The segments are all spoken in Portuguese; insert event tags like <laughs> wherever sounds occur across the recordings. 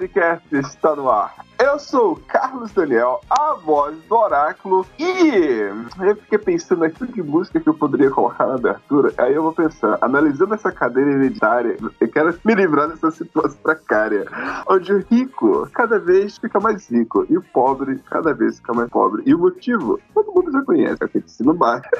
Podcast está no ar. Eu sou o Carlos Daniel, a voz do Oráculo, e eu fiquei pensando aqui de música que eu poderia colocar na abertura. Aí eu vou pensar, analisando essa cadeira hereditária, eu quero me livrar dessa situação precária, onde o rico cada vez fica mais rico e o pobre cada vez fica mais pobre. E o motivo, todo mundo já conhece, é que de cima baixa.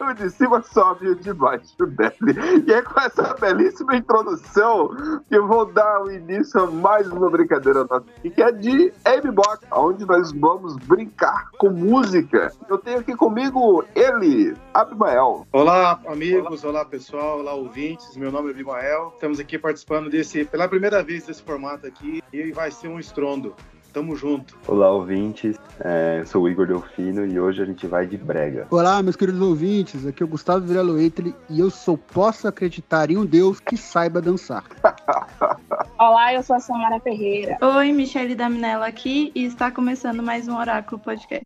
O <laughs> de cima sobe o de baixo desce. E é com essa belíssima introdução que vou dar o início a mais uma brincadeira nossa, que é de Amy Box, onde nós vamos brincar com música. Eu tenho aqui comigo ele, Abimael. Olá, amigos, olá. pessoal, olá ouvintes. Meu nome é Bimael. Estamos aqui participando desse, pela primeira vez desse formato aqui e vai ser um estrondo. Tamo junto. Olá, ouvintes. É, eu sou o Igor Delfino e hoje a gente vai de brega. Olá, meus queridos ouvintes. Aqui é o Gustavo Virelo Eitli e eu sou posso acreditar em um Deus que saiba dançar. <laughs> Olá, eu sou a Samara Ferreira. Oi, Michele Daminella aqui e está começando mais um Oráculo Podcast.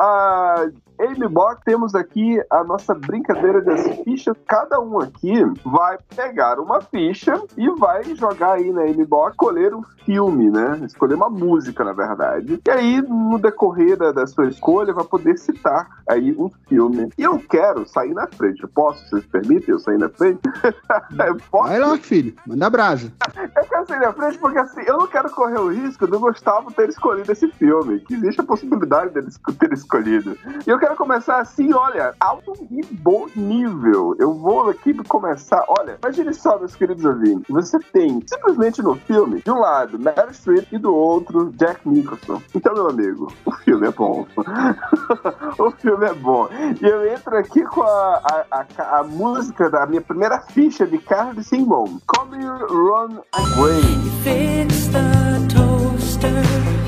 Uh, a Amy Box, temos aqui a nossa brincadeira das fichas. Cada um aqui vai pegar uma ficha e vai jogar aí na Amy Box, escolher um filme, né? Escolher uma música, na verdade. E aí, no decorrer da, da sua escolha, vai poder citar aí um filme. E eu quero sair na frente. Eu posso? Vocês permitem eu sair na frente? <laughs> eu posso? Vai lá, filho. Manda brasa. Eu quero sair na frente porque assim, eu não quero correr o risco do Gustavo ter escolhido esse filme. Que existe a possibilidade dele ter escolhido. E eu quero começar assim, olha, alto e bom nível. Eu vou aqui começar. Olha, imagine só, meus queridos ouvintes. Você tem simplesmente no filme, de um lado, Meryl Streep e do outro, Jack Nicholson. Então, meu amigo, o filme é bom. <laughs> o filme é bom. E eu entro aqui com a, a, a, a música da minha primeira ficha de Carlos Simon. Come Run Away. Fix the toaster.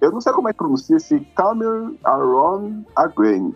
Eu não sei como é que pronuncia esse Cameron Aaron Agren.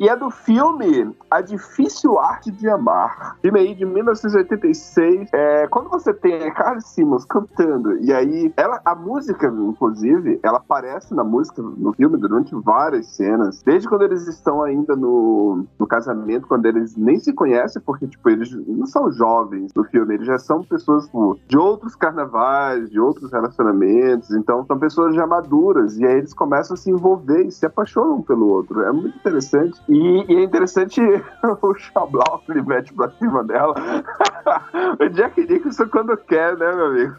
E é do filme A Difícil Arte de Amar. Filme aí de 1986. É, quando você tem a Carly Simmons cantando, e aí ela, a música, inclusive, ela aparece na música, no filme, durante várias cenas. Desde quando eles estão ainda no, no casamento, quando eles nem se conhecem, porque, tipo, eles não são jovens no filme, eles já são pessoas tipo, de outros carnavais, de outros relacionamentos. Então, são pessoas já maduras. E aí eles começam a se envolver e se apaixonam pelo outro. É muito interessante. E, e é interessante <laughs> o Chablau ele mete pra cima dela. o Jack Nicholson, quando quer, né, meu amigo?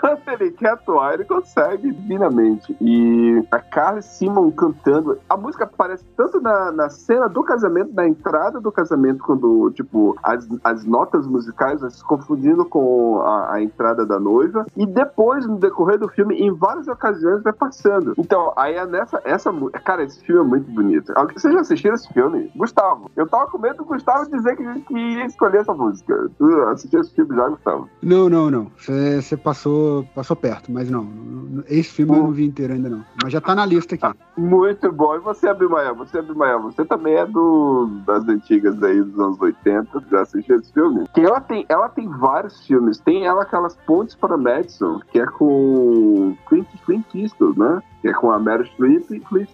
Quando <laughs> ele quer atuar, ele consegue divinamente. E a Carly Simon cantando. A música aparece tanto na, na cena do casamento, na entrada do casamento, quando, tipo, as, as notas musicais se confundindo com a, a entrada da noiva. E depois, no decorrer do filme, em várias ocasiões, vai passando. Então, aí é nessa. Essa, cara, esse filme é muito bonito. Vocês já assistiram esse filme? Gustavo. Eu tava com medo do Gustavo dizer que, que ia escolher essa música. Tu assistiu esse filme já, Gustavo? Não, não, não. Você passou, passou perto, mas não. Esse filme eu não vi inteiro ainda não. Mas já tá na lista aqui. Muito bom. E você, Abimael? Você, Abimael, você também é do, das antigas aí, dos anos 80. Já assistiu esse filme? Que ela tem, ela tem vários filmes. Tem ela aquelas Pontes para Madison, que é com Clint, Clint Eastwood, né? Que é com a Meryl Streep e Clint,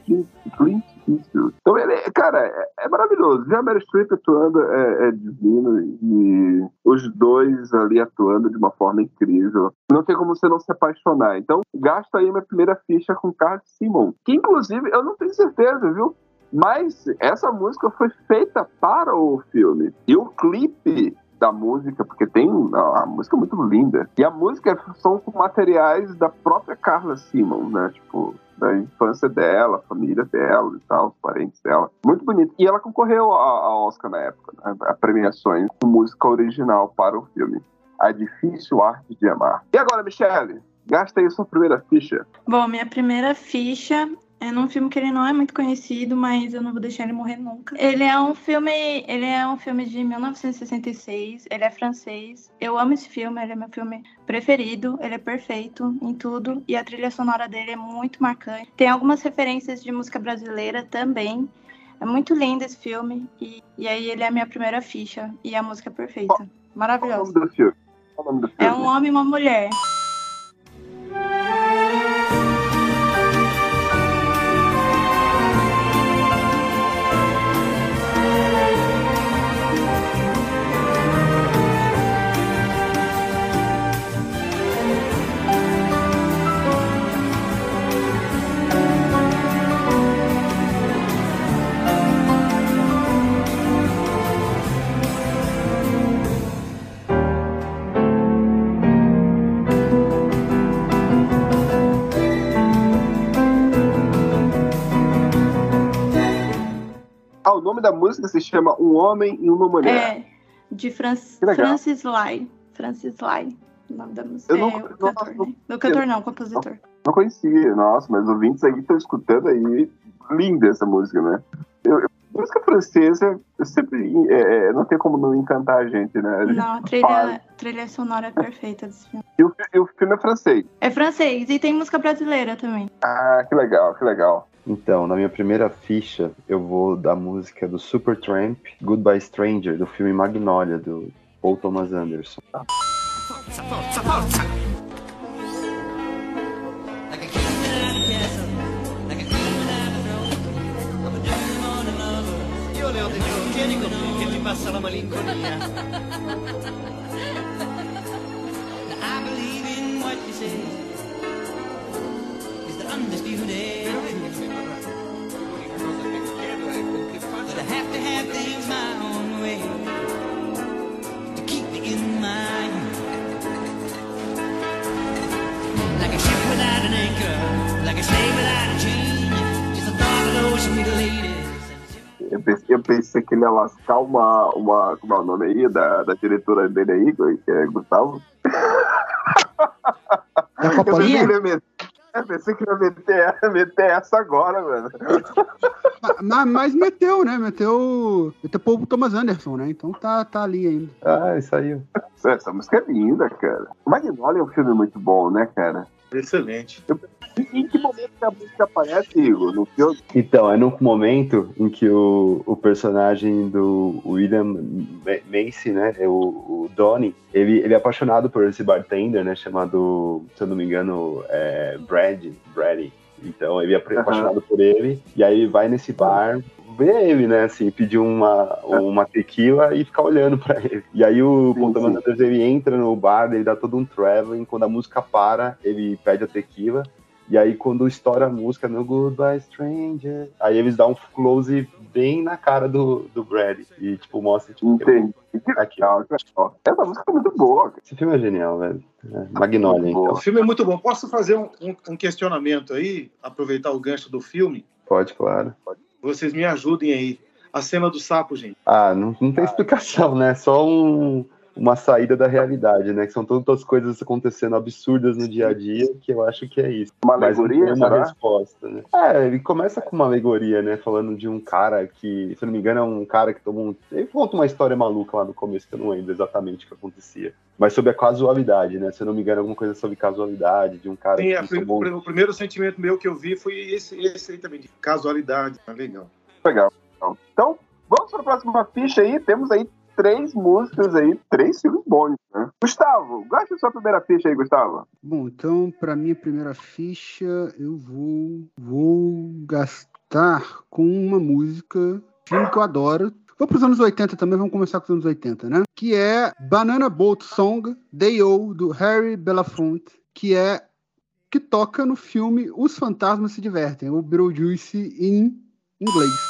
Clint, Eastwood. Então, ele, é- cara, é, é maravilhoso. Ver a Meryl Streep atuando é, é divino e os dois ali atuando de uma forma incrível. Não tem como você não se apaixonar. Então, gasto aí minha primeira ficha com Carl Simon. Que, inclusive, eu não tenho certeza, viu? Mas essa música foi feita para o filme. E o clipe da música, porque tem a, música é muito linda. E a música são com materiais da própria Carla Simon, né? Tipo, da infância dela, a família dela e tal, os parentes dela. Muito bonito. E ela concorreu ao Oscar na época, né? a premiações com música original para o filme. A Difícil Arte de Amar. E agora, Michelle? Gasta aí sua primeira ficha. Bom, minha primeira ficha é num filme que ele não é muito conhecido, mas eu não vou deixar ele morrer nunca. Ele é um filme, ele é um filme de 1966, ele é francês. Eu amo esse filme, ele é meu filme preferido, ele é perfeito em tudo e a trilha sonora dele é muito marcante. Tem algumas referências de música brasileira também. É muito lindo esse filme e, e aí ele é a minha primeira ficha e a música é perfeita. Qual o Maravilhoso. nome do filme? Qual é o nome do filme? É um homem e uma mulher. Ah, o nome da música se chama Um Homem e Uma Mulher. É, de Fran. Francis Lai. Francis Lai, o nome da música. Eu não- é, não- o cantor, não- né? O cantor não, o compositor. Não conhecia, nossa, mas ouvintes aí estão escutando aí. Linda essa música, né? Eu, música francesa, eu sempre. é, é, não tem como não encantar a gente, né? A gente Não, a trilha, trilha sonora é perfeita desse filme. E o, e o filme é francês. É francês e tem música brasileira também. Ah, que legal, que legal. Então, na minha primeira ficha, eu vou da música do Supertramp, Goodbye Stranger, do filme Magnolia, do Paul Thomas Anderson. I believe in what you say. The undisputed. Have to have things my own way to keep me in mind. Like a ship without an anchor, like a slave without a chain. Just a thought of those ladies. Eu pensei, eu pensei que ele ia lascar uma. uma como é o nome aí? Da, da diretora dele aí, que é Gustavo. Da Eu pensei que Copolinha? ele ia meter. Eu pensei que ia meter, <laughs> meter essa agora, mano. <laughs> Mas, mas meteu, né? Meteu. Meteu Paul Thomas Anderson, né? Então tá, tá ali ainda. Ah, isso aí. Essa música é linda, cara. O Magnolia é um filme muito bom, né, cara? Excelente. Em que momento que a música aparece, Igor? No filme? Então, é no momento em que o, o personagem do William Ma- Macy, né, é o, o Donnie, ele, ele é apaixonado por esse bartender, né, chamado, se eu não me engano, é Brad, Brady. Então, ele é apaixonado por ele, e aí ele vai nesse bar, vê ele, né, assim, pedir uma, uma tequila e ficar olhando pra ele. E aí o. Anderson, ele entra no bar, ele dá todo um traveling, quando a música para, ele pede a tequila, e aí, quando estoura a música, no Goodbye Stranger, aí eles dão um close bem na cara do, do Brad. E, tipo, mostra, tipo, Entendi. Que aqui. legal. Essa música é muito boa, cara. Esse filme é genial, velho. É, Magnolia, então. O filme é muito bom. Posso fazer um, um- um questionamento aí? Aproveitar o gancho do filme? Pode, claro. Vocês me ajudem aí. A cena do sapo, gente. Ah, não, não tem explicação, né? Só um, uma saída da realidade, né? Que são tantas coisas acontecendo absurdas no dia a dia que eu acho que é isso. Uma Mas não alegoria, tem uma será? resposta, né? É, ele começa com uma alegoria, né? Falando de um cara que, se eu não me engano, é um cara que tomou um. Ele conta uma história maluca lá no começo, que eu não lembro exatamente o que acontecia. Mas sobre a casualidade, né? Se eu não me engano, alguma coisa sobre casualidade, de um cara Sim, que prim- tomou. o primeiro sentimento meu que eu vi foi esse, esse aí também, de casualidade. Tá legal. Legal. Então, vamos para a próxima ficha aí. Temos aí três músicas aí, três filmes bons, né? Gustavo, gosta da sua primeira ficha aí, Gustavo? Bom, então, para minha primeira ficha, eu vou, vou gastar com uma música, filme que eu adoro. Vou para os anos 80 também, vamos começar com os anos 80, né? Que é Banana Boat Song, Day O, do Harry Belafonte, que é que toca no filme Os Fantasmas Se Divertem, o Beetlejuice em inglês.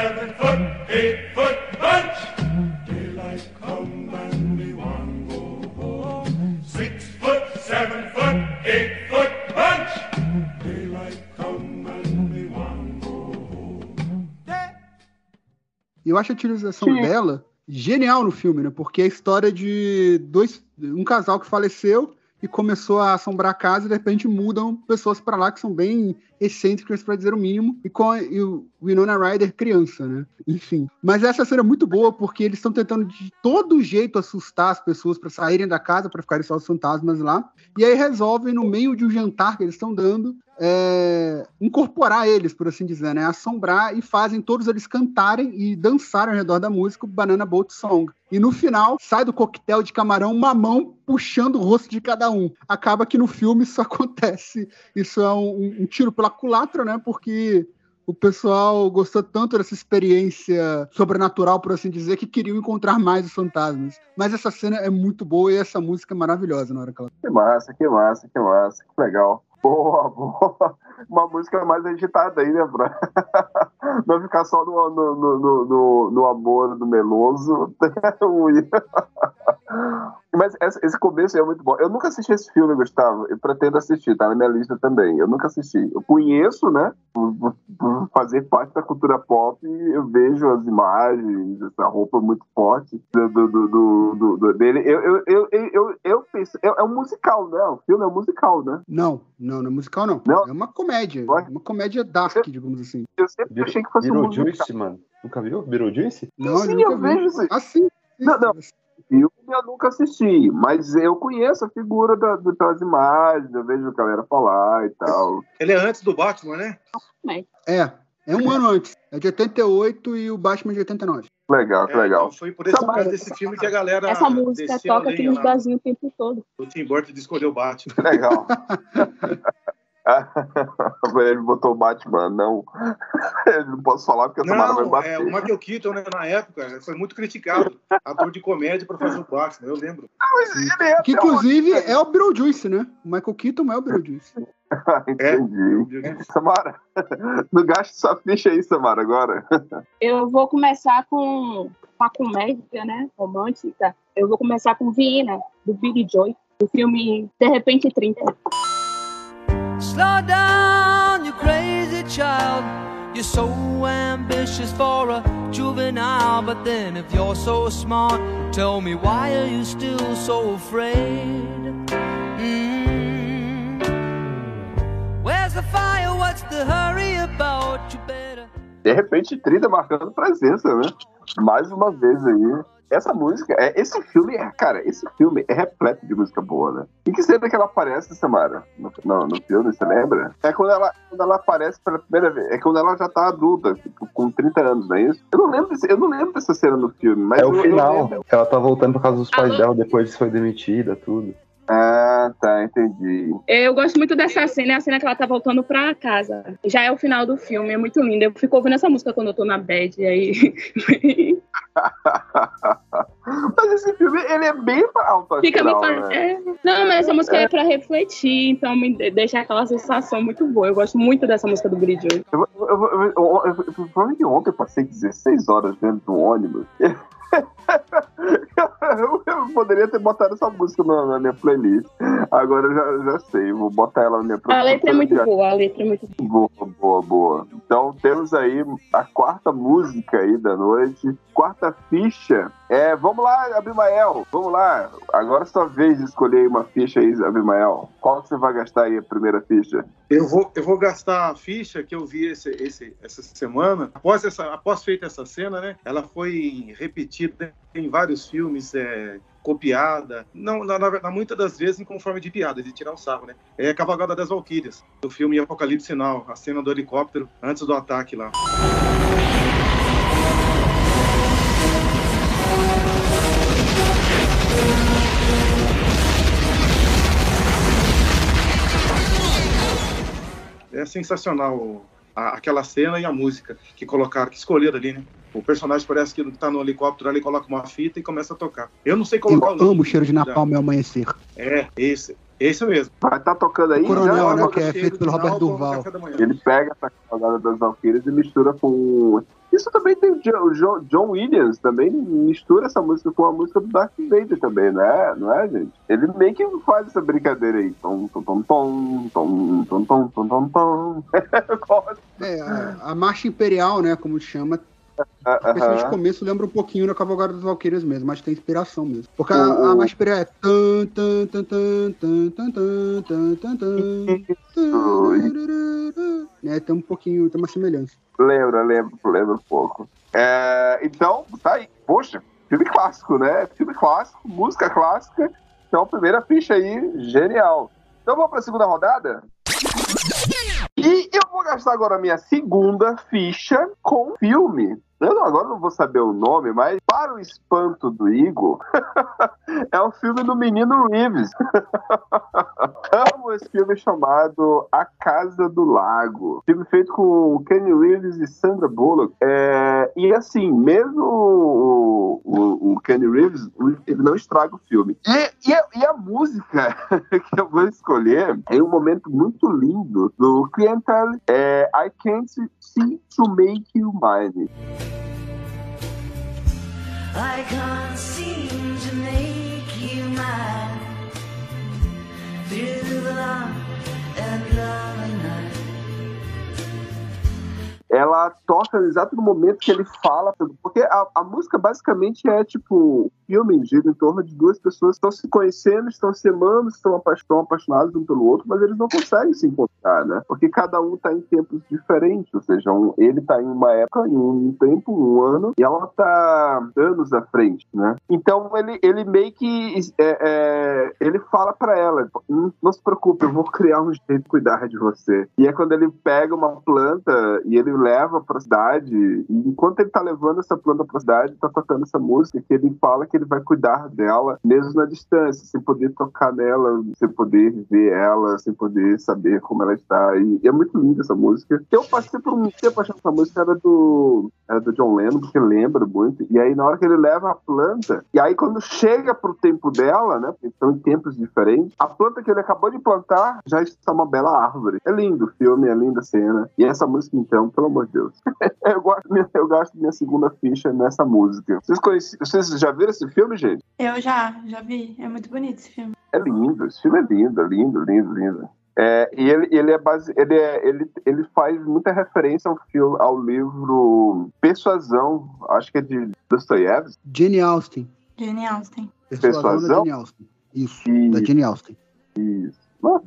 seven foot, eight foot bunch. Daylight come and we want go home. Six foot, seven foot, eight foot bunch. Daylight come and we want go home. Day- eu acho a utilização dela genial no filme, né? Porque é a história de dois, um casal que faleceu e começou a assombrar a casa e de repente mudam pessoas pra lá que são bem excêntricas para dizer o mínimo e com e o Winona Ryder criança, né? Enfim. Mas essa cena é muito boa porque eles estão tentando de todo jeito assustar as pessoas para saírem da casa para ficarem só os fantasmas lá e aí resolvem no meio de um jantar que eles estão dando é, incorporar eles, por assim dizer, né? Assombrar e fazem todos eles cantarem e dançarem ao redor da música o Banana Boat Song. E no final, sai do coquetel de camarão uma mão puxando o rosto de cada um. Acaba que no filme isso <laughs> acontece. Isso é um, um tiro pela culatra, né? Porque o pessoal gostou tanto dessa experiência sobrenatural, por assim dizer, que queriam encontrar mais os fantasmas. Mas essa cena é muito boa e essa música é maravilhosa na hora que ela. Que massa, que massa, que massa, que legal. Boa, <laughs> boa. Uma música mais agitada aí, né, pra <laughs> não ficar só no, no, no, no, no- amor do meloso. <laughs> Mas esse, começo é muito bom. Eu nunca assisti esse filme, Gustavo. Eu pretendo assistir, tá na minha lista também. Eu nunca assisti. Eu conheço, né? Fazer parte da cultura pop, eu vejo as imagens, essa roupa muito forte do, do, do, dele. Eu, eu, eu, eu, eu, eu penso. É, é um musical, né? O filme é um musical, né? Não, não, não é musical, não. Não? É uma comédia. Ué? Uma comédia dark, digamos assim. Eu sempre achei que fosse um musical. Beetlejuice, mano. Nunca viu? Beetlejuice? Não, Sim, eu eu vejo isso. Ah, sim. Não, não. filme eu nunca assisti, mas eu conheço a figura da, das imagens, eu vejo a galera falar e tal. Ele é antes do Batman, né? É, é um ano antes. É de 88 e o Batman de 89. Legal, que É, legal. então foi por esse, por Tá causa desse filme que a galera Essa música toca aqui nos barzinhos o tempo todo. O Tim Burton de escolher o Batman. Legal. <laughs> <laughs> Ele botou o Batman, não. Eu não posso falar porque a Samara vai Não, bater. é, o Michael Keaton, né, na época, foi muito criticado. Ator de comédia pra fazer o Batman, eu lembro. Ele é Que inclusive é o Beetlejuice, né? O Michael Keaton é o Beetlejuice. <laughs> Entendi. Samara, <laughs> não gaste sua ficha aí, Samara, agora. <laughs> Eu vou começar com uma comédia, né? Romântica. Eu vou começar com Viena, do Billy Joy, do filme De Repente 30. Slow down, you crazy child. You're so ambitious for a juvenile, but then if you're so smart, tell me why are you still so afraid? De repente, 30 marcando presença, né? Mais uma vez aí. Essa música, é, esse filme, é, cara, esse filme é repleto de música boa, né? E que cena que ela aparece, Samara, no, no, no filme, você lembra? É quando ela, quando ela aparece pela primeira vez, é quando ela já tá adulta, tipo, com 30 anos, não é isso? Eu não lembro, eu não lembro dessa cena no filme, mas É eu, o eu final. lembro. Ela tá voltando por causa dos pais dela, depois foi demitida, tudo. Ah, tá, entendi. Eu gosto muito dessa cena, é a cena que ela tá voltando pra casa. Já é o final do filme, é muito lindo. Eu fico ouvindo essa música quando eu tô na bed, aí. <laughs> Mas esse filme, ele é bem alto Fica me faz... né? é. Não, mas essa música é. pra refletir, então me de- deixa aquela sensação muito boa. Eu gosto muito dessa música do Billy Joel. Eu, eu, eu, eu, eu, eu, eu, provavelmente ontem eu passei 16 horas dentro do ônibus. Eu, eu poderia ter botado essa música na, minha playlist. Agora eu já, já sei, vou botar ela na minha A letra é muito Já- boa, a letra é muito boa. Boa, boa, boa. Então temos aí a quarta música aí da noite. Quarta ficha. É, vamos lá, Abimael. Vamos lá. Agora é sua vez de escolher uma ficha aí, Abimael. Qual que você vai gastar aí a primeira ficha? Eu vou, eu vou gastar a ficha que eu vi esse, esse- essa semana. Após, essa, após feita essa cena, né? Ela foi repetida em vários filmes, é, copiada. Não, na, na, na- muitas das vezes com forma de piada, de tirar um sarro, né? É Cavalgada das Valquírias, do filme Apocalipse Sinal, a cena do helicóptero antes do ataque lá. É sensacional a- aquela cena e a música que colocaram, que escolheram ali, né? O personagem parece que tá no helicóptero ali, coloca uma fita e começa a tocar. Eu não sei Eu colocar o amo o cheiro de napalm ao amanhecer. É, esse. Esse mesmo. Vai estar tocando aí? O Coronel, já? né, que é feito pelo Roberto Durval. Ele pega essa cavalgada das Valquírias e mistura com. Isso também tem o Jo- o Jo- John Williams, também mistura essa música com a música do Darth Vader também, não é, não é gente? Ele meio que faz essa brincadeira aí. Tom, tom, tom, tom, tom, tom, tom, tom, tom. <laughs> É, a, a Marcha Imperial, né, como chama, Principalmente o começo lembra um pouquinho da Cavalgada dos Valqueiros mesmo, mas tem inspiração mesmo. Porque a, a mais é. Né, tem um pouquinho, tem uma semelhança. Lembra, lembra, lembra um pouco. É, então, tá aí. Poxa, filme clássico, né? Filme clássico, música clássica. Então, primeira ficha aí, genial. Então vamos para a segunda rodada? E eu vou gastar agora minha segunda ficha com filme. Eu não, agora não vou saber o nome, mas para o espanto do Igor, <laughs> é um filme do menino Reeves. <laughs> Amo esse filme chamado A Casa do Lago. Filme feito com Kenny Reeves e Sandra Bullock. É, e assim, mesmo o, o, o Kenny Reeves, ele não estraga o filme. E, e, a, e a música <laughs> que eu vou escolher é um momento muito lindo do Clientel, é I Can't See to Make You Mine. I can't seem to make you mine through the long and lonely night. Ela toca no exato no momento que ele fala, porque a, a música basicamente é tipo um filme gira em torno de duas pessoas que estão se conhecendo, estão se amando, estão, apa- estão apaixonados um pelo outro, mas eles não conseguem se encontrar, né? Porque cada um tá em tempos diferentes, ou seja, um- ele tá em uma época, em um tempo, um ano, e ela tá anos à frente, né? Então ele, ele meio que é, é, ele fala pra ela, "Hum, não se preocupe, eu vou criar um jeito de cuidar de você. E é quando ele pega uma planta e ele leva pra cidade, e enquanto ele tá levando essa planta pra cidade, tá tocando essa música, que ele fala que ele vai cuidar dela, mesmo na distância, sem poder tocar nela, sem poder ver ela, sem poder saber como ela está. E é muito linda essa música. Eu passei por um tempo achando que essa música era do, era do John Lennon, porque lembra muito. E aí, na hora que ele leva a planta, e aí quando chega pro tempo dela, né, porque são em tempos diferentes, a planta que ele acabou de plantar já está uma bela árvore. É lindo o filme, é linda a cena. E essa música, então, pelo amor de Deus. <laughs> eu, gosto, eu gasto minha segunda ficha nessa música. Vocês, conheci, vocês já viram esse filme, gente? Eu já, já vi. É muito bonito esse filme. É lindo, esse filme é lindo, lindo, lindo, lindo. É, e ele, ele, é base, ele, é, ele, ele faz muita referência ao filme, ao livro Persuasão, acho que é de Dostoiévski. Jane Austen. Jane Austen. Persuasão da Persuasão? Jane Austen. Isso, E- da Jane Austen. Isso. Mas,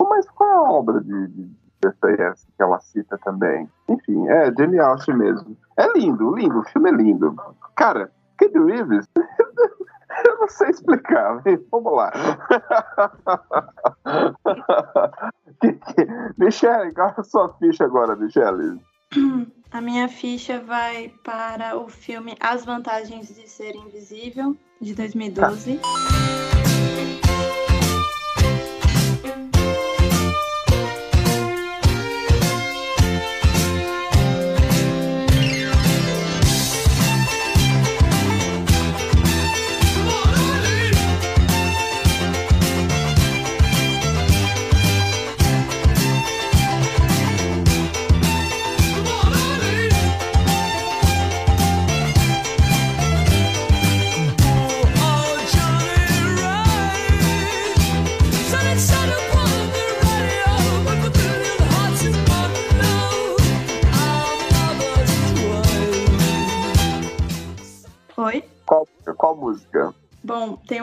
mas qual é a obra de, de Dostoiévski que ela cita também? Enfim, é Jane Austen mesmo. É lindo, lindo, o filme é lindo. Cara, Kid Reeves, <laughs> eu não sei explicar, hein? vamos lá. <laughs> Michele, qual é a sua ficha agora, Michele? <clears throat> A minha ficha vai para o filme As Vantagens de Ser Invisível, de 2012. <laughs>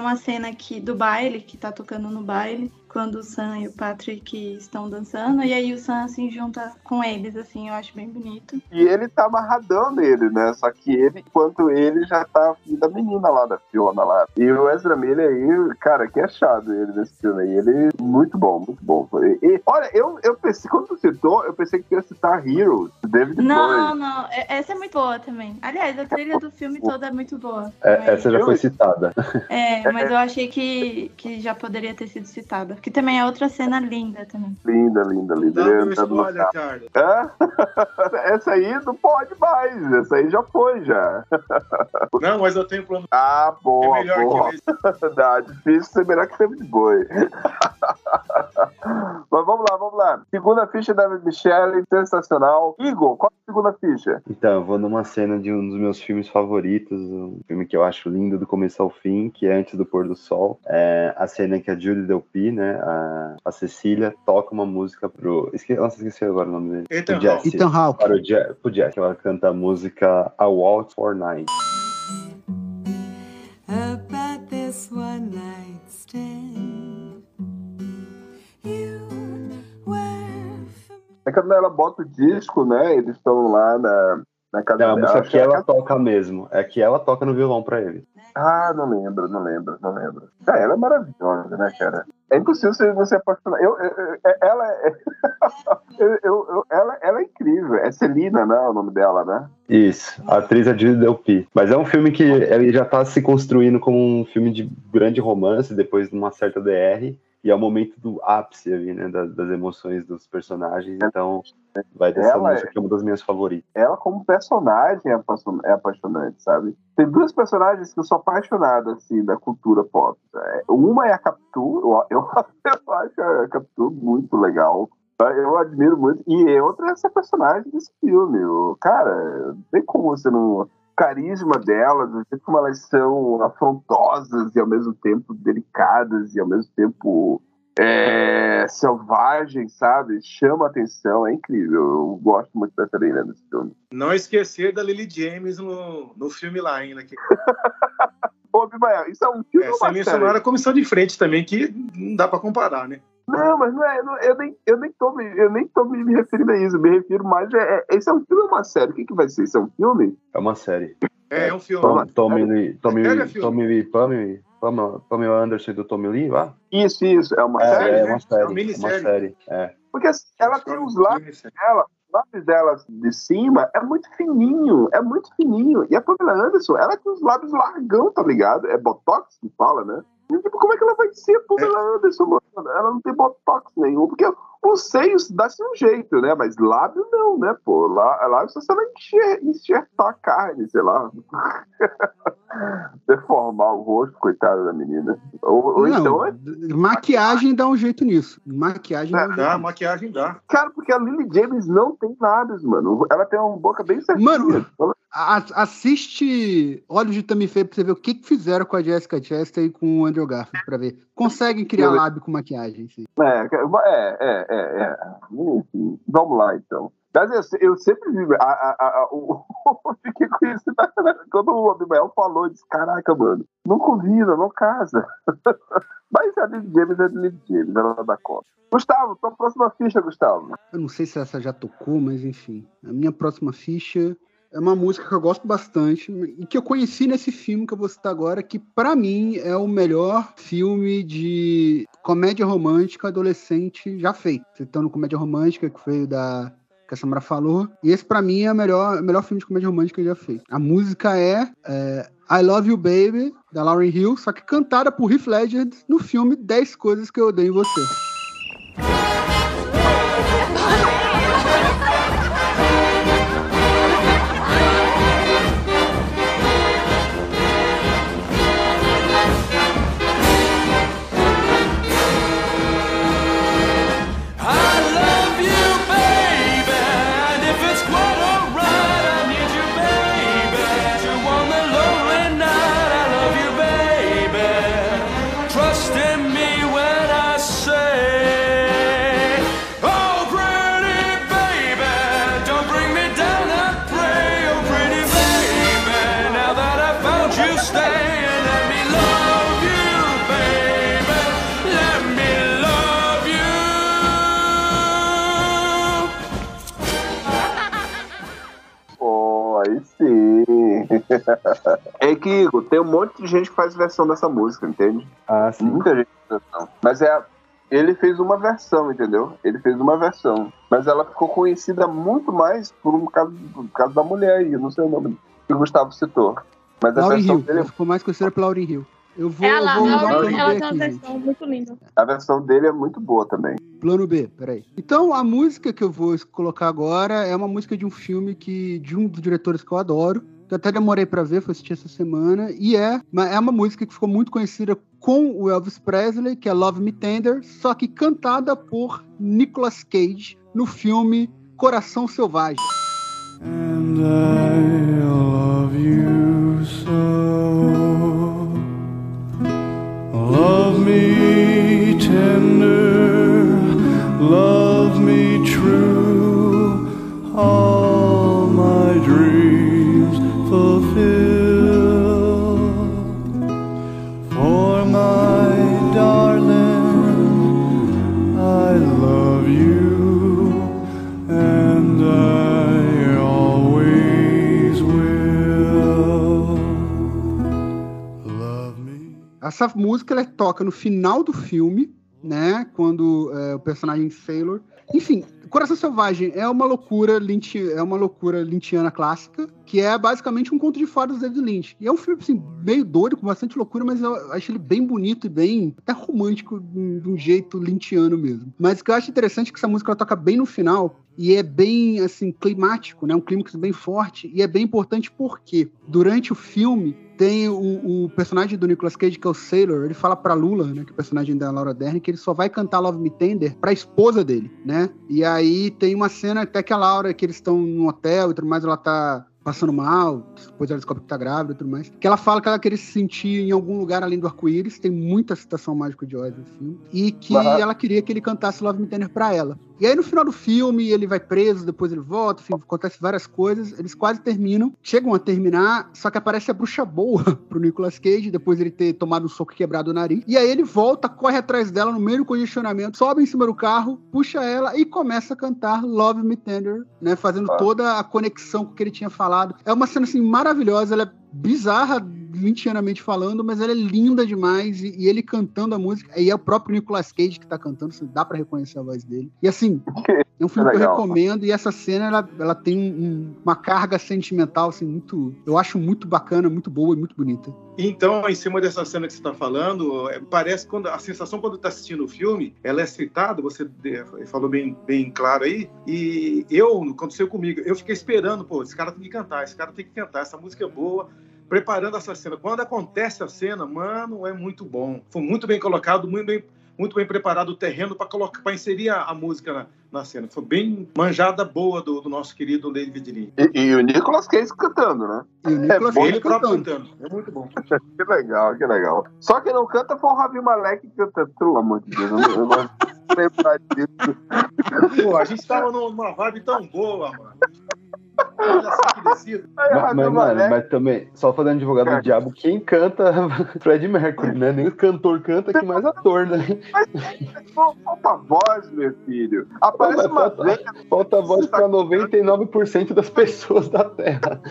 uma cena aqui do baile, que tá tocando no baile, quando o Sam e o Patrick estão dançando, e aí o Sam se junta com eles, assim, eu acho bem bonito. E ele tá amarradão nele, né? Só que ele, enquanto ele já tá afim da menina lá, da Fiona lá. E o Ezra Miller aí, cara, que achado ele nesse filme aí. Ele, muito bom, muito bom. E, e, olha, eu, eu pensei, quando tu citou, eu pensei que ia citar Heroes, David Não, Bowie. não, é- essa é muito boa também. Aliás, a trilha do filme toda é muito boa. É, Mas- essa já foi citada. É, mas eu achei que, que já poderia ter sido citada. Que também é outra cena linda também. Linda, linda, linda. Dá no spoiler. Carlos. Hã? <laughs> Essa aí não pode mais. Essa aí já foi, já. <laughs> Não, mas eu tenho plano. Ah, boa, É melhor que boa. Não, é <laughs> difícil ser melhor que David Bowie. Mas vamos lá, vamos lá. Segunda ficha da Michelle, sensacional. Igor, qual é a segunda ficha? Então, eu vou numa cena de um dos meus filmes favoritos, um filme que eu acho lindo do começo ao fim, que é Antes do Pôr do Sol. É a cena que a Julie Delpy, né, a, a Cecília, toca uma música pro... Esque... Nossa, esqueci agora o nome dele. Ethan Jesse. Ethan Hawke. Para o Je... pro Jesse. Ela canta a música A Waltz for Night. About this one night stand, you were É quando ela bota o disco, né? Eles estão lá na, Não, a música que é a ela toca mesmo. É que ela toca no violão pra ele. Ah, não lembro, não lembro, não lembro. Ah, ela é maravilhosa, né, cara? É impossível você não se apaixonar. Eu, eu- eu- ela, é... <laughs> eu, eu- ela, ela é incrível. É Celina, né? O nome dela, né? Isso, a atriz é Julie Delpy. Mas é um filme que ele já tá se construindo como um filme de grande romance, depois de uma certa DR, e é o momento do ápice ali, né, das, das emoções dos personagens, então vai dessa Ela música que é uma das minhas favoritas. ela como personagem é é apaixonante, sabe? Tem duas personagens que eu sou apaixonado, assim, da cultura pop. É, Uma é a Capitu, eu, eu, <laughs> acho a Capitu muito legal. Eu admiro muito. E outra é essa personagem desse filme. Cara, não tem como você não... Carisma delas, o jeito como elas são afrontosas e ao mesmo tempo delicadas e ao mesmo tempo é, selvagens, sabe? Chama atenção, é incrível. Eu gosto muito dessa Helena desse filme. Não esquecer da Lily James no, no filme lá ainda. Que, <laughs> Ô, Abimael, isso é um filme é, sem mencionar a comissão de frente também, que não dá pra comparar, né? Não, mas não é, não- eu, nem, eu, nem tô, me- eu nem tô me, me referindo a isso. Me refiro mais. É, é, esse é um filme ou uma série? O que, que vai ser? Isso é um filme? É uma série. É, é um filme. Tom, Tommy Lee, Tommy, é Lee- filme? Tommy Lee, Pamela Anderson e do Tommy Lee, lá? Isso, isso. É uma É, série? é uma É uma série, uma minissérie. série, é. Porque assim, ela tem os lábios dela, os lábios dela de cima é muito fininho, é muito fininho. E a Pamela Anderson, ela tem os lábios largão, tá ligado? É Botox que fala, né? Tipo, como é que ela vai ser a Pamela Anderson, mano? Ela não tem Botox nenhum, porque os seios dá-se um jeito, né? Mas lábio não, né, pô? Lá, lábio só se ela enxer, enxertar a carne, sei lá. <laughs> Deformar o rosto, coitada da menina. Ou, ou Não, então é maquiagem dá um jeito nisso. Maquiagem dá um jeito Dá, nisso. maquiagem dá. Cara, porque a Lily James não tem lábios, mano. Ela tem uma boca bem certinha. Mano, assiste Olhos de Faye pra você ver o que, que fizeram com a Jessica Chastain e com o Andrew Garfield pra ver. Conseguem criar Eu- lábio com maquiagem, sim. É, é, é, é, é. Enfim, vamos lá, então. Mas eu, se- eu sempre vi. A, a, a, a- o, <laughs> eu fiquei com isso na- quando o Abimael falou. Disse: Caraca, mano, não combina, não casa. <laughs> Mas a Lily James é Lily James, ela dá conta. Gustavo, tua próxima ficha, Gustavo. Eu não sei se essa já tocou, mas enfim. A minha próxima ficha é uma música que eu gosto bastante e que eu conheci nesse filme que eu vou citar agora, que pra mim é o melhor filme de comédia romântica adolescente já feito. Citando comédia romântica, que foi o da que a Samara falou. E esse pra mim é o melhor, melhor filme de comédia romântica já feito. A música é, é I Love You Baby, da Lauryn Hill, só que cantada por Heath Ledger no filme 10 Coisas Que Eu Odeio em Você. É que, Igor, tem um monte de gente que faz versão dessa música, entende? Ah, sim. Muita gente faz versão. Mas é. Ele fez uma versão, entendeu? Ele fez uma versão. Mas ela ficou conhecida muito mais por um caso, por causa da mulher aí, não sei o nome que o Gustavo citou. Mas a Lauren versão Hill. dele, Ela ficou mais conhecida pela Lauren Hill. Eu vou, Ela, eu vou o ela, tem uma aqui, gente. versão muito linda. a versão dele é muito boa também. Plano B, peraí. Então, a música que eu vou colocar agora é uma música de um filme que de um dos diretores que eu adoro. Eu até demorei pra ver, fui assistir essa semana. E é, é uma música que ficou muito conhecida com o Elvis Presley, que é Love Me Tender, só que cantada por Nicolas Cage no filme Coração Selvagem. And I love you so. Essa música ela toca no final do filme, né? Quando é, o personagem Sailor. Enfim, Coração Selvagem é uma loucura Lynch, é uma loucura lynchiana clássica, que é basicamente um conto de fadas do David Lynch. E é um filme assim, meio doido, com bastante loucura, mas eu acho ele bem bonito e bem até romântico de um jeito lynchiano mesmo. Mas o que eu acho interessante é que essa música ela toca bem no final e é bem assim climático, né? Um clímax bem forte e é bem importante porque durante o filme tem o, o personagem do Nicolas Cage, que é o Sailor, ele fala pra Lula, né, que é o personagem da Laura Dern, que ele só vai cantar Love Me Tender pra esposa dele, né? E aí tem uma cena até que a Laura, que eles estão no hotel e tudo mais, ela tá passando mal, depois ela descobre que tá grávida e tudo mais. Que ela fala que ela queria se sentir em algum lugar além do arco-íris, tem muita citação mágica de Oz no filme, e que Aham. ela queria que ele cantasse Love Me Tender pra ela. E aí no final do filme, ele vai preso, depois ele volta, enfim, acontece várias coisas, eles quase terminam, chegam a terminar, só que aparece a bruxa boa <laughs> pro Nicolas Cage, depois ele ter tomado um soco e quebrado o nariz. E aí ele volta, corre atrás dela no meio do congestionamento, sobe em cima do carro, puxa ela e começa a cantar Love Me Tender, né, fazendo Ah. toda a conexão com o que ele tinha falado. É uma cena assim maravilhosa, ela é bizarra lintianamente falando, mas ela é linda demais e, e ele cantando a música, e é o próprio Nicolas Cage que tá cantando, assim, dá pra reconhecer a voz dele. E assim, é um filme que eu recomendo e essa cena ela, ela tem um- uma carga sentimental assim muito, eu acho muito bacana, muito boa e muito bonita. Então, em cima dessa cena que você está falando, é, parece quando a sensação quando está assistindo o filme, ela é citada, você falou bem, bem claro aí, e eu, aconteceu comigo, eu fiquei esperando, pô, esse cara tem que cantar, esse cara tem que cantar, essa música é boa, preparando essa cena. Quando acontece a cena, mano, é muito bom. Foi muito bem colocado, muito bem, muito bem preparado o terreno para colocar, para inserir a, a música na, na cena. Foi bem manjada boa do, do nosso querido David Lynch. E, e o Nicolas Cage cantando, né? E o Nicolas bom, Cage Ele próprio cantando. cantando. É muito bom. <laughs> Que legal, que legal. Só quem não canta foi o Ravi Malek cantando, pelo amor de Deus. Eu não, eu não lembrar disso. Pô, a gente tava numa vibe tão boa, mano. Aí, Mas, mas, mano, mas também, só fazendo advogado do diabo, quem canta <laughs> Fred Mercury, né? Nem o cantor canta, que mais ator, né? Falta voz, meu filho. Aparece Mas uma falta- vez. Falta voz pra 99% das pessoas da Terra.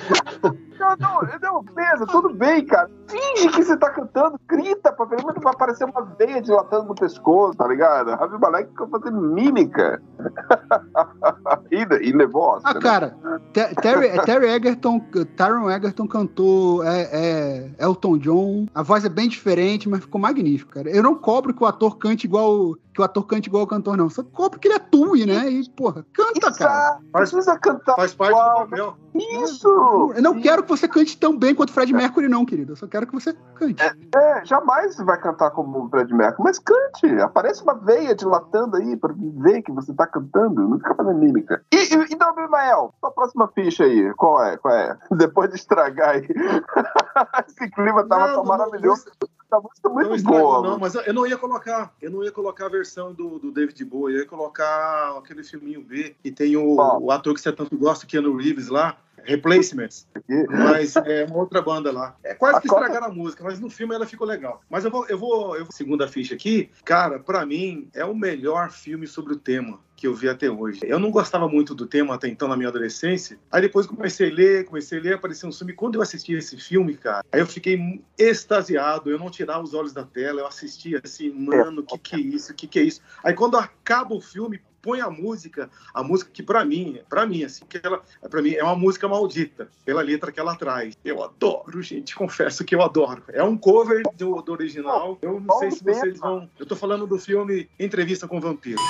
Não, não, não, beleza, tudo bem, cara. Finge que você tá cantando, grita, pra pelo menos vai aparecer uma veia dilatando no pescoço, tá ligado? Ravi Malek ficou fazendo mímica. <laughs> e, e levou Oscar, Ah, né? cara, Te- Terry, <laughs> Terry Egerton, Taron Egerton cantou é, é, Elton John. A voz é bem diferente, mas ficou magnífico, cara. Eu não cobro que o ator cante igual que o ator cante igual o cantor, não. Só cobro que ele atue, né? E, porra, canta, cara. Precisa cantar Faz parte do igual. papel. Isso! Eu não quero que você cante tão bem quanto Fred Mercury, não, querido. Eu só quero que você cante. É, jamais você vai cantar como o Fred Mercury, mas cante. Aparece uma veia dilatando aí pra ver que você tá cantando. Não fica fazendo mímica. E, e, e não, Bimael, sua próxima ficha aí. Qual é? Qual é? <laughs> Depois de estragar aí. <laughs> Esse clima tava Não, tão não, maravilhoso. Tá muito, Não muito estragou, boa. não, mas eu não ia colocar, eu não ia colocar a versão do, do David Bowie, eu ia colocar aquele filminho B, que tem o, o ator que você tanto gosta, Keanu Reeves lá, Replacements. Mas é uma outra banda lá. É quase que estragaram a música, mas no filme ela ficou legal. Mas eu vou, eu vou, eu vou segunda ficha aqui. Cara, pra mim é o melhor filme sobre o tema que eu vi até hoje. Eu não gostava muito do tema até então na minha adolescência. Aí depois comecei a ler, comecei a ler, apareceu um filme. Quando eu assisti esse filme, cara, aí eu fiquei extasiado. Eu não tirava os olhos da tela. Eu assistia assim, mano, o que que é isso? O que que é isso? Aí quando acaba o filme, põe a música, a música que pra mim, pra mim assim, que ela, para mim é uma música maldita pela letra que ela traz. Eu adoro, gente, confesso que eu adoro. É um cover do, do original. Eu não sei se vocês vão. Eu tô falando do filme Entrevista com o Vampiro.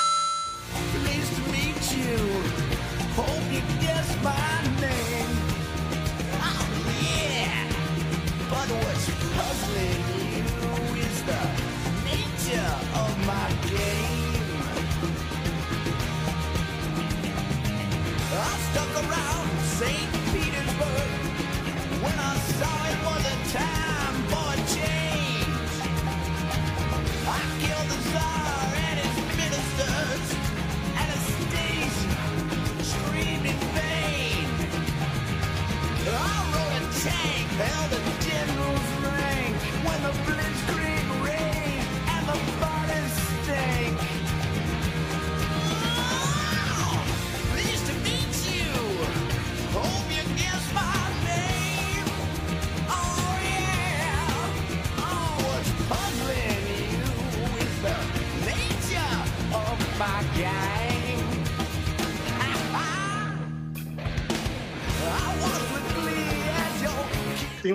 shake, held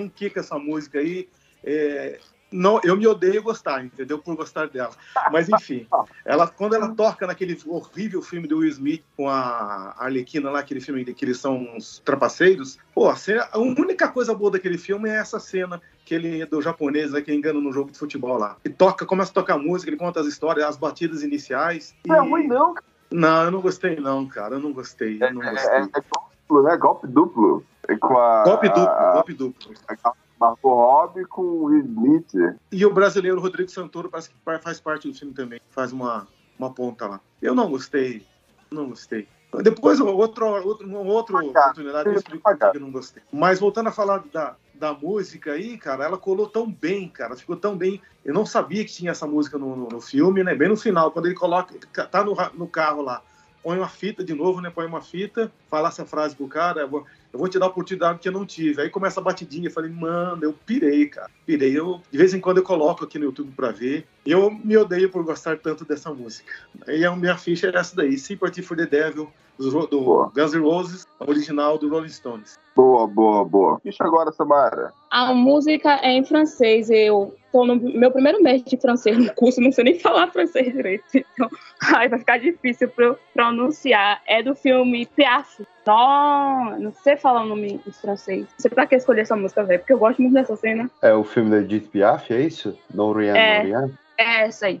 um kick essa música aí. é, Não, eu me odeio gostar, entendeu? Por gostar dela. Mas enfim, ela, quando ela toca naquele horrível filme do Will Smith com a Arlequina lá, aquele filme que eles são uns trapaceiros, pô, a, cena- a única coisa boa daquele filme é essa cena que ele do japonês né, que engana no jogo de futebol lá. E toca, começa a tocar música, ele conta as histórias, as batidas iniciais. Não é ruim, não, cara. Não, eu não gostei não, cara. Eu não gostei. Eu não É, gostei. é golpe duplo, né? Golpe duplo. Com a, Golpe duplo, a, golpe duplo. a Margot Robbie com o Will Smith. E o brasileiro Rodrigo Santoro parece que faz parte do filme também. Faz uma, uma ponta lá. Eu não gostei. Não gostei. Depois, outro, outro, uma outra oportunidade, eu explico por que eu não gostei. Mas voltando a falar da, da música aí, cara, ela colou tão bem, cara. Ficou tão bem. Eu não sabia que tinha essa música no, no, no filme, né? Bem no final, quando ele coloca. Tá no, no carro lá. Põe uma fita de novo, né? Põe uma fita, fala essa frase pro cara, eu vou, eu vou te dar a oportunidade que eu não tive. Aí começa a batidinha, eu falei, mano, eu pirei, cara. Pirei. Eu, de vez em quando eu coloco aqui no YouTube pra ver. E eu me odeio por gostar tanto dessa música. Aí a minha ficha é essa daí, Sympathy for the Devil, do, do Boa. Guns N' Roses, original do Rolling Stones. Boa, boa, boa. Deixa agora, Samara. A música é em francês. Eu tô no meu primeiro mês de francês no curso, não sei nem falar francês direito. Então, <laughs> ai, vai ficar difícil pra eu pronunciar. É do filme Piaf. Não, não sei falar o nome em francês. Não sei pra que escolher essa música, velho, porque eu gosto muito dessa cena. É o filme da Edith Piaf, é isso? Non Rien, É. Non Rien? É essa aí.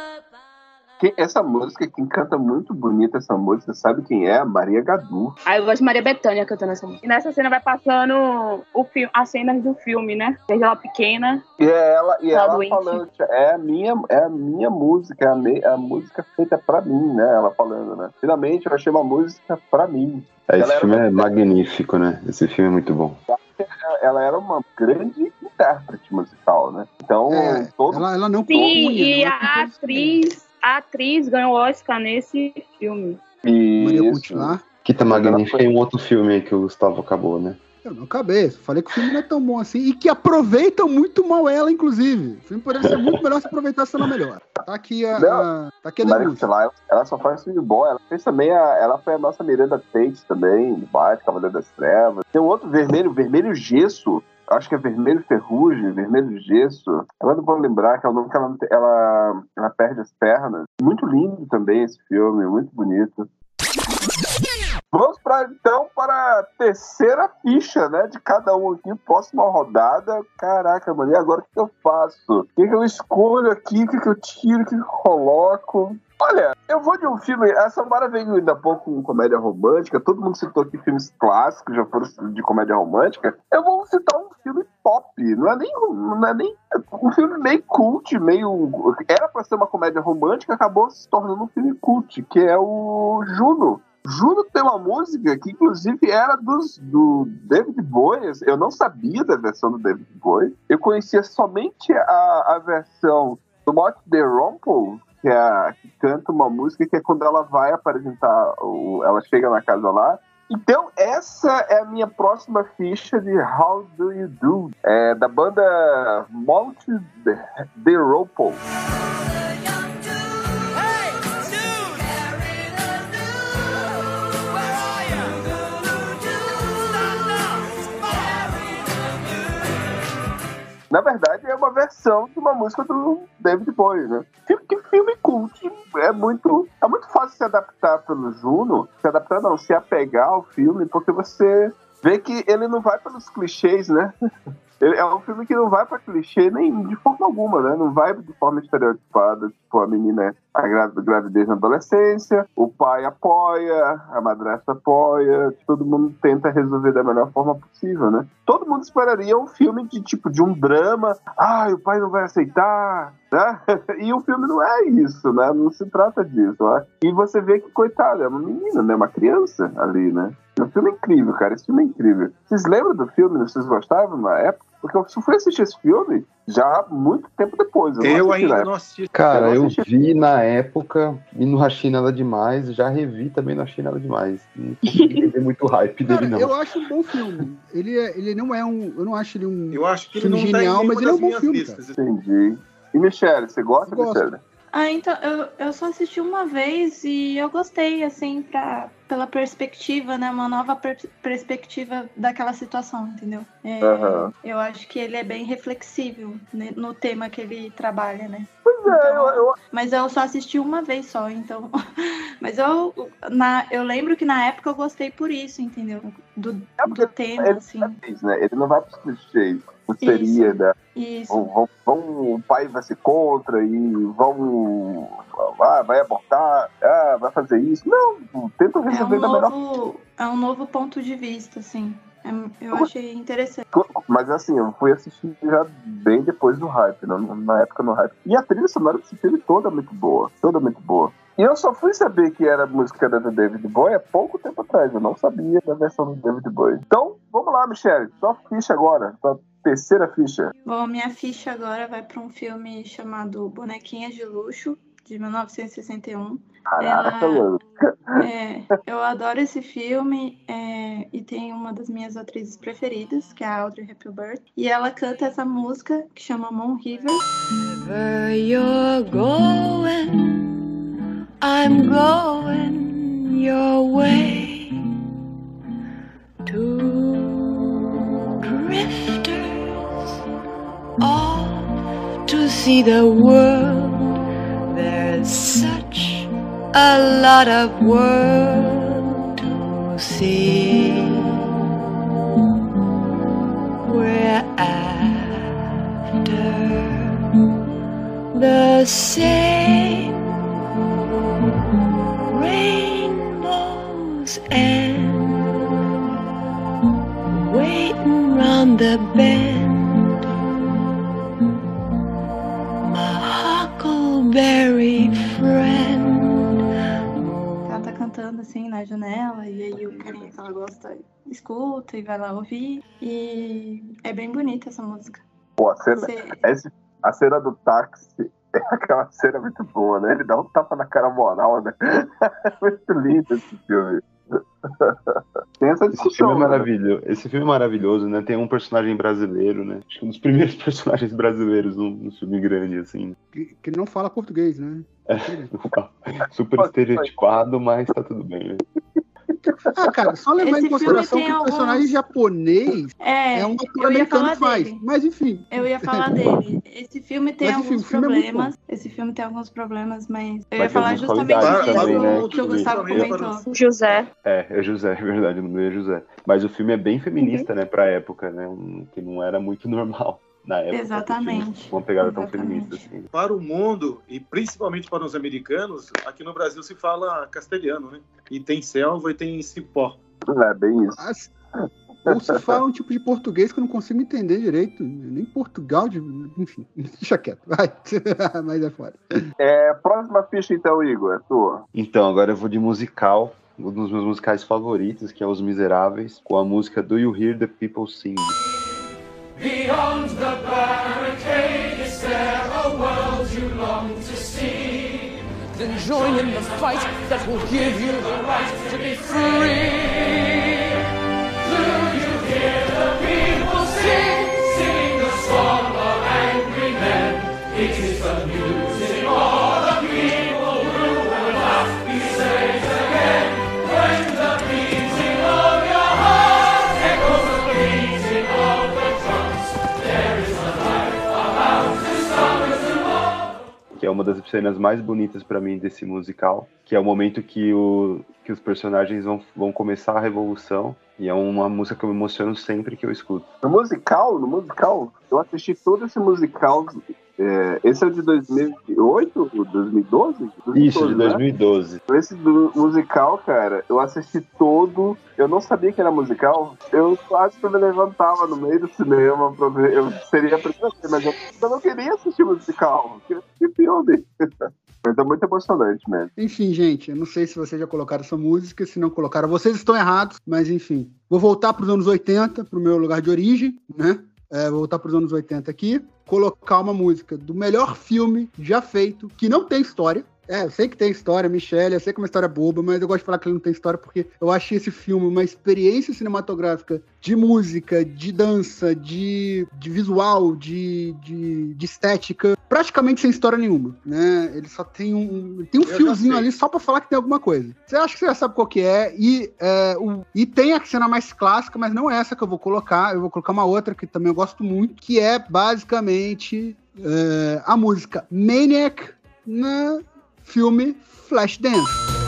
Quem- essa música, quem canta muito bonita essa música, sabe quem é? Maria Gadu. Aí eu gosto de Maria Bethânia cantando essa música. E nessa cena vai passando o filme, as cenas do filme, né? Desde ela pequena. E é ela, e Tá ela doente. falando, é a minha, é a minha música, é a, me- é a música feita pra mim, né? Ela falando, né? Finalmente eu achei uma música pra mim. É, esse filme é magnífico, né? Esse filme é muito bom. Ela era uma grande intérprete musical, né? Então, É, todo ela, ela não Sim, compunha, e a compunha. atriz, a atriz ganhou Oscar nesse filme. Maria Isso. Cutilar. Kita Magnífica tem um outro filme aí que o Gustavo acabou, né? Eu não acabei. Falei que o filme não é tão bom assim. E que aproveitam muito mal ela, inclusive. O filme poderia ser muito melhor se aproveitasse ela melhor. Tá aqui a, a- tá aqui a Maria ela, ela só faz filme bom. Ela fez também a, ela foi a nossa Miranda Tate também, do Batman, Cavaleiro das Trevas. Tem um outro vermelho, vermelho gesso. Acho que é Vermelho Ferrugem, Vermelho Gesso. Agora não vou lembrar que é o nome que ela, ela, ela perde as pernas. Muito lindo também esse filme, muito bonito. Vamos para então para a terceira ficha, né? De cada um aqui, próxima rodada. Caraca, mano, e agora o que eu faço? O que eu escolho aqui? O que eu tiro? O que eu coloco? Olha, eu vou de um filme. A Samara veio ainda há pouco com comédia romântica. Todo mundo citou aqui filmes clássicos, já foram de comédia romântica. Eu vou citar um filme pop. Não é nem, não é nem um filme meio cult, meio. Era pra ser uma comédia romântica, acabou se tornando um filme cult, que é o Juno. Juno tem uma música que, inclusive, era dos, do David Bowie. Eu não sabia da versão do David Bowie. Eu conhecia somente a, a versão do Mott The Rumple, que, é que canta uma música que é quando ela vai apresentar, o, ela chega na casa lá. Então, essa é a minha próxima ficha de How Do You Do, é, da banda Mount The Rumple. Na verdade, é uma versão de uma música do David Bowie, né? Que, filme cult. É muito, é muito fácil se adaptar pelo Juno. Se adaptar não, se apegar ao filme, porque você vê que ele não vai pelos clichês, né? É um filme que não vai pra clichê nem de forma alguma, né? Não vai de forma estereotipada, tipo, a menina a gravidez na adolescência, o pai apoia, a madrasta apoia, todo mundo tenta resolver da melhor forma possível, né? Todo mundo esperaria um filme de tipo de um drama, ah, o pai não vai aceitar, né? <laughs> E o filme não é isso, né? Não se trata disso, né? E você vê que, coitada, é uma menina, né? Uma criança ali, né? É um filme incrível, cara. Esse filme é incrível. Vocês lembram do filme? Vocês gostavam na época? Porque eu só fui assistir esse filme já muito tempo depois. Eu, eu não ainda não assisti. Cara, eu, assisti. vi na época e não achei nada demais. Já revi também não achei nada demais. Não <laughs> consegui entender muito hype dele, Cara, não. eu acho um bom filme. Ele, é, ele não é um. Eu não acho ele um Eu acho que ele filme não tá genial, mas ele é um bom filme. Entendi. E Michelle, você gosta. Michelle? Ah, então, eu, eu só assisti uma vez e eu gostei, assim, pra, pela perspectiva, né? Uma nova per- perspectiva daquela situação, entendeu? É, Aham. Eu acho que ele é bem reflexível né, no tema que ele trabalha, né? Pois é, eu, eu, Mas eu só assisti uma vez só, então. <laughs> Mas eu, na, eu lembro que na época eu gostei por isso, entendeu? Do, É do tema, ele, assim. fez, né? ele não vai para os clichês. Seria, né? Isso. Vão- vão- o pai vai ser contra e vão. Ah, vai abortar, ah, vai fazer isso. Não, tenta É um, resolver da melhor novo, é um novo ponto de vista, assim. É- Eu achei interessante. Mas assim, eu fui assistir já bem depois do hype, não, na época no hype. E a trilha sonora desse filme toda é muito boa, toda muito boa. E eu só fui saber que era música da David Bowie há pouco tempo atrás, eu não sabia da versão do David Bowie. Então, vamos lá, Michelle, sua ficha agora, sua terceira ficha. Bom, minha ficha agora vai para um filme chamado Bonequinhas de Luxo, de 1961. Caraca, Ela-. É, eu adoro esse filme é, e tem uma das minhas atrizes preferidas, que é a Audrey Hepburn. E ela canta essa música que chama Moon River. Wherever you're going, I'm going your way. Two drifters off to see the world. Such a lot of world to see. We're after the same rainbows and waiting round the bend. Assim na janela, e aí o carinha que ela gosta escuta e vai lá ouvir. E é bem bonita essa música. Pô, a cena, Você- esse- a cena do táxi <laughs> é aquela cena muito boa, né? Ele dá um tapa na cara moral, né? <laughs> muito lindo esse filme. Tem essa Esse filme discussão. é né? maravilhoso. Esse filme é maravilhoso, né? Tem um personagem brasileiro, né? Acho que um dos primeiros <laughs> personagens brasileiros num, num filme grande, assim. Que, que não fala português, né? <laughs> Super estereotipado, mas tá tudo bem, né? Ah, cara, só levar Esse em consideração filme que tem o personagem alguns- japonês É, é um ator eu ia americano falar que faz. dele. Mas enfim. Eu ia falar <laughs> dele. Esse filme tem Mas, enfim, alguns filme é problemas. Esse filme tem alguns problemas, mas eu Mas ia falar justamente disso também, né, que o Gustavo comentou. José. É, é José, <laughs> é verdade, o nome é José. Mas o filme é bem feminista, né, pra época, né? um- Que não era muito <laughs> normal na época. Exatamente. Uma pegada tão Exatamente. feminista assim. Para o mundo, e principalmente para os americanos, aqui no Brasil se fala castelhano, né? E tem selva e tem cipó. É bem isso. As- Ou se fala um tipo de português que eu não consigo entender direito. Nem Portugal, de... enfim, <laughs> deixa quieto, vai. <laughs> Mas é foda. É, próxima ficha então, Igor, é tua. Então, agora eu vou de musical, um dos meus musicais favoritos, que é Os Miseráveis, com a música Do You Hear the People Sing? Beyond the barricade, is there a world you long to see? Then join in the fight that will give you the right to be free. Do you hear the people sing, singing the song of angry men? It is the music uma das cenas mais bonitas pra mim desse musical, que é o momento que, o, que os personagens vão, vão começar a revolução, e é uma música que eu me emociono sempre que eu escuto. No musical, no musical, eu assisti todo esse musical. É, esse é de 2008? ou 2012? Isso, de 2012, né? 2012. Esse do musical, cara, eu assisti todo. Eu não sabia que era musical. Eu quase que me levantava no meio do cinema pra ver. Eu seria a primeira vez, mas eu, eu não queria assistir musical. Eu queria assistir filme. Mas <laughs> é muito emocionante mesmo. Enfim, gente, eu não sei se vocês já colocaram essa música, se não colocaram, vocês estão errados, mas enfim. Vou voltar para os anos 80, para o meu lugar de origem, né? É, voltar para os anos 80 aqui, colocar uma música do melhor filme já feito, que não tem história. É, eu sei que tem história, Michelle, eu sei que é uma história boba, mas eu gosto de falar que ele não tem história porque eu achei esse filme uma experiência cinematográfica de música, de dança, de, de visual, de, de, de estética, praticamente sem história nenhuma, né? Ele só tem um, tem um Eu fiozinho ali só pra falar que tem alguma coisa. Você acha que você já sabe qual que é, e, é, o, e tem a cena mais clássica, mas não é essa que eu vou colocar, eu vou colocar uma outra que também eu gosto muito, que é basicamente é, a música Maniac no filme Flashdance.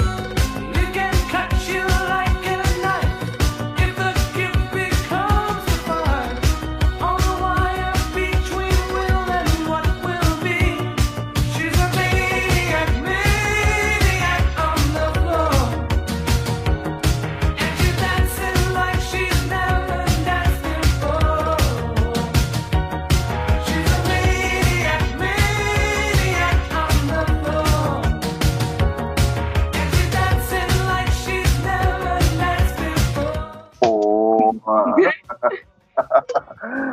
<laughs>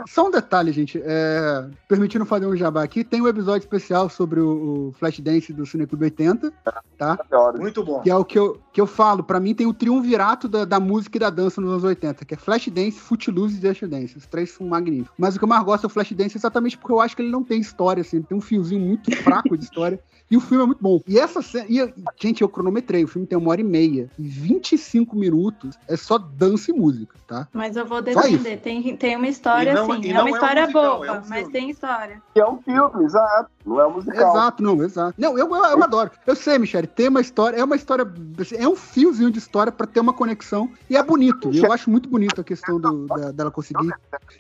Só um detalhe, gente. É, permitindo fazer um jabá aqui, tem um episódio especial sobre o, o Flashdance do Cineclube 80, tá? Muito bom. Que é o que eu, que eu falo. Pra mim tem o triunvirato da, da música e da dança nos anos 80, que é Flashdance, Footloose e Dash Dance. Os três são magníficos. Mas o que eu mais gosto é o Flashdance exatamente porque eu acho que ele não tem história, assim. Ele tem um fiozinho muito fraco de história. E o filme é muito bom. E essa cena. E, gente, eu cronometrei. O filme tem uma hora e meia. E 25 minutos é só dança e música, tá? Mas eu vou defender. Tem, tem uma história, não- sim. É não uma é um história musical, boba, é um mas tem história. Que é um filme, exato. Não é um musical. Exato, não, exato. Não, eu, eu, eu adoro. Eu sei, Michele, tem uma história, é uma história, assim, é um fiozinho de história pra ter uma conexão e é bonito. Eu acho muito bonito a questão do- da- dela conseguir.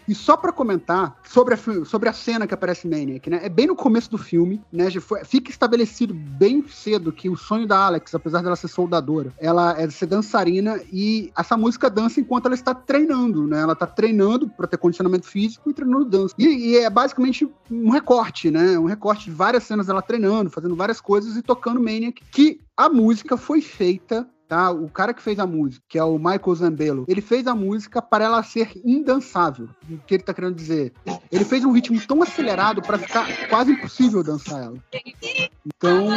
E só pra comentar sobre a, sobre a cena que aparece Maniac, né? É bem no começo do filme, né? Já foi- fica estabelecido bem cedo que o sonho da Alex, apesar dela ser soldadora, ela é ser dançarina e essa música dança enquanto ela está treinando, né? Ela tá treinando pra ter condicionamento físico e treinando dança. E, e é basicamente um recorte, né? Um recorte de várias cenas dela treinando, fazendo várias coisas e tocando Maniac, que a música foi feita Tá? O cara que fez a música, que é o Michael Zambello, ele fez a música para ela ser indançável. O que ele tá querendo dizer? Ele fez um ritmo tão acelerado para ficar quase impossível dançar ela. Então,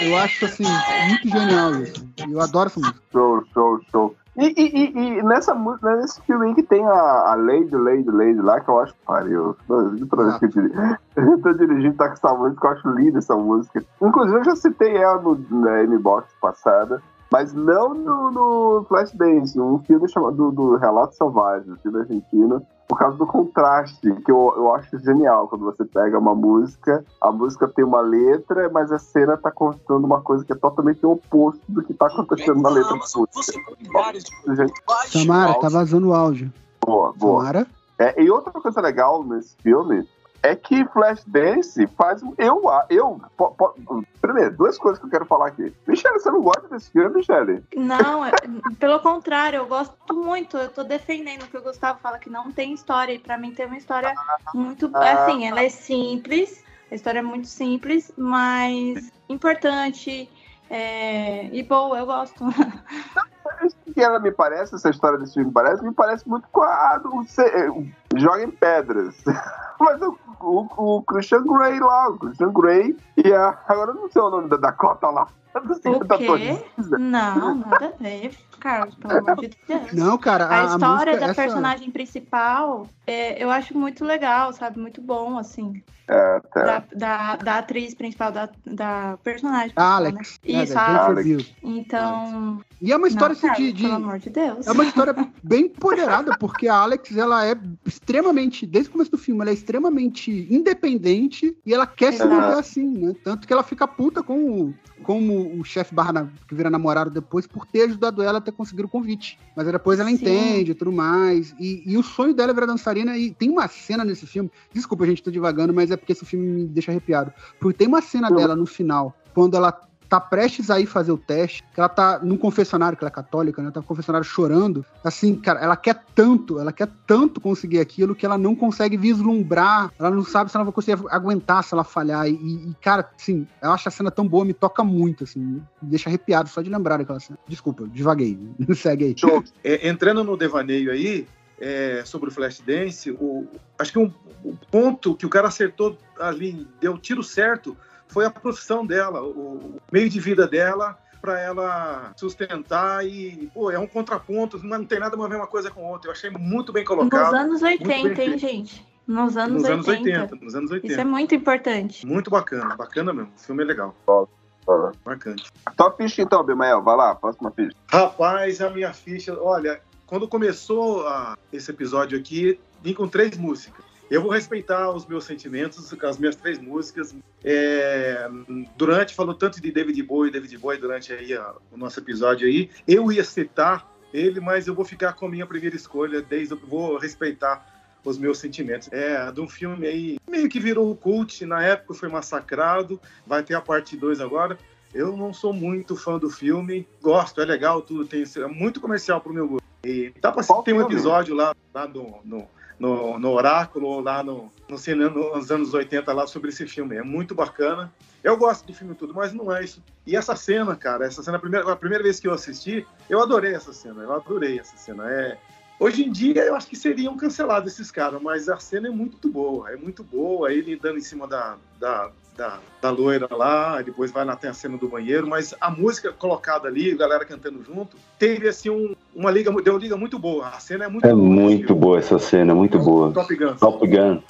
eu acho assim, muito genial isso. Eu adoro essa música. Show, show, show. E, e, e, e nessa música, nesse filme que tem a, a Lady, Lady, Lady lá, que eu acho que pariu. Toda vez que eu <laughs> eu tô dirigindo, tá com essa música, eu acho linda essa música. Inclusive, eu já citei ela no, na M-Box passada. Mas não no, no Flashdance, um filme chamado do, do Relato Selvagem, um filme argentino, por causa do contraste, que eu, eu acho genial quando você pega uma música, a música tem uma letra, mas a cena tá contando uma coisa que é totalmente o oposto do que tá acontecendo na letra da música. Samara, tá vazando o áudio. Boa, boa. Samara? É, e outra coisa legal nesse filme é que Flashdance faz. Eu. eu po- po- primeiro, duas coisas que eu quero falar aqui. Michelle, você não gosta desse filme, Michelle? Não, é- pelo contrário, eu gosto muito. Eu tô defendendo o que o Gustavo fala que não tem história. E pra mim tem uma história muito. Ah. Assim, ela é simples, a história é muito simples, mas importante. é, e boa, eu gosto. Que ela me parece, essa história desse filme me parece, me parece muito com a do Joga em Pedras. <laughs> Mas o, o, o Christian Grey lá, o Christian Grey e a. Agora não sei o nome da Dakota lá. O quê? Não, nada a ver, Carlos, pelo amor de Deus. Não, cara, a, A história música, da essa- personagem principal, é, eu acho muito legal, sabe? Muito bom, assim. É, tá. Da, da, da atriz principal, da, da personagem. A principal, Alex. Né? Isso, a Alex. Beals. Então. E é uma história não, assim, de, de- Pelo amor de Deus. É uma história bem empoderada, porque a Alex, ela é extremamente, desde o começo do filme, ela é extremamente independente e ela quer se Exato. manter assim, né? Tanto que ela fica puta com o, com o chefe barra, que vira namorado depois, por ter ajudado ela a ter conseguido o convite. Mas depois ela Sim. entende e tudo mais. E, e o sonho dela é virar dançarina. E tem uma cena nesse filme, desculpa, gente, tô divagando, mas é porque esse filme me deixa arrepiado. Porque tem uma cena dela no final, quando ela tá prestes a ir fazer o teste, que ela tá num confessionário, que ela é católica, né? Tá no confessionário chorando. Assim, cara, ela quer tanto, ela quer tanto conseguir aquilo que ela não consegue vislumbrar, ela não sabe se ela vai conseguir aguentar se ela falhar. E, e, cara, assim, eu acho a cena tão boa, me toca muito, assim, me deixa arrepiado só de lembrar daquela cena. Desculpa, divaguei. <laughs> Segue aí. É, entrando no devaneio aí, é, sobre o Flashdance, o, acho que um, o ponto que o cara acertou ali, deu tiro certo, foi a profissão dela, o, meio de vida dela para ela sustentar e, pô, é um contraponto, não, não tem nada a ver uma coisa com outra. Eu achei muito bem colocado. Nos anos muito bem 80, hein, gente? Nos anos Nos anos 80. 80, nos anos 80. Isso é muito importante. Muito bacana, bacana mesmo. O filme é legal. Marcante. Tua ficha então, Bimael, vai lá, próxima ficha. Rapaz, a minha ficha, olha, quando começou a- esse episódio aqui, vim com três músicas. Eu vou respeitar os meus sentimentos com as minhas três músicas. É, durante, falou tanto de David Bowie, David Bowie durante aí a- o nosso episódio aí. Eu ia citar ele, mas eu vou ficar com a minha primeira escolha, desde eu vou respeitar os meus sentimentos. É, de um filme aí, meio que virou cult, na época foi massacrado, vai ter a parte 2 agora. Eu não sou muito fã do filme, gosto, é legal, tudo tem é muito comercial pro meu gosto. E dá pra Qual tem um episódio lá, lá no, no, no, no Oráculo, lá no, no cinema, nos anos 80 lá sobre esse filme. É muito bacana. Eu gosto do filme tudo, mas não é isso. E essa cena, cara, essa cena, a primeira, a primeira vez que eu assisti, eu adorei essa cena, eu adorei essa cena. É, Hoje em dia eu acho que seriam cancelados esses caras, mas a cena é muito boa, é muito boa. Ele dando em cima da, da, da, da loira lá, depois vai lá tem a cena do banheiro, mas a música colocada ali, a galera cantando junto, teve assim um, uma liga, deu uma liga muito boa. A cena é muito É boa. muito boa essa cena, muito boa. Top Gun. Top Gun.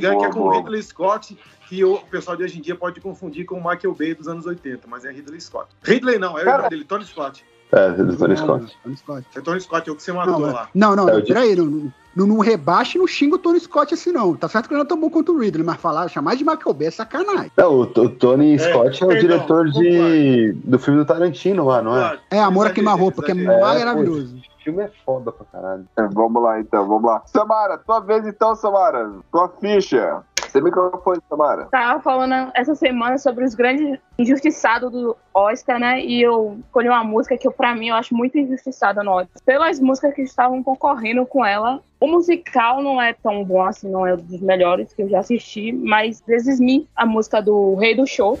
Boa, Gun, que é com o boa. Ridley Scott, que o pessoal de hoje em dia pode confundir com o Michael Bay dos anos 80, mas é Ridley Scott. Ridley não, é o Cara- irmão dele, Tony Scott. É, do Tony Scott. Tony Scott. É Tony Scott, é o que você matou Não, é- lá. não, não, É, não, peraí, não, não, não rebaixe e não xinga o Tony Scott assim, não. Tá certo que ele não é tão bom quanto o Ridley, mas falar, chamar de Michael Bay é sacanagem. Não, o, o Tony Scott é, o perdão, diretor de, do filme do Tarantino lá, não é? É, Amor a Queima-Roupa, que é maravilhoso. O filme é foda pra caralho. É, Vamos lá então, vamos lá. Samara, tua vez então, Samara. Tua ficha. Você microfone, Samara. Tava falando essa semana sobre os grandes injustiçados do Oscar, né? E eu escolhi uma música que, eu, pra mim, eu acho muito injustiçada no Oscar. Pelas músicas que estavam concorrendo com ela. O musical não é tão bom assim, não é um dos melhores que eu já assisti, mas This Is Me, a música do Rei do Show.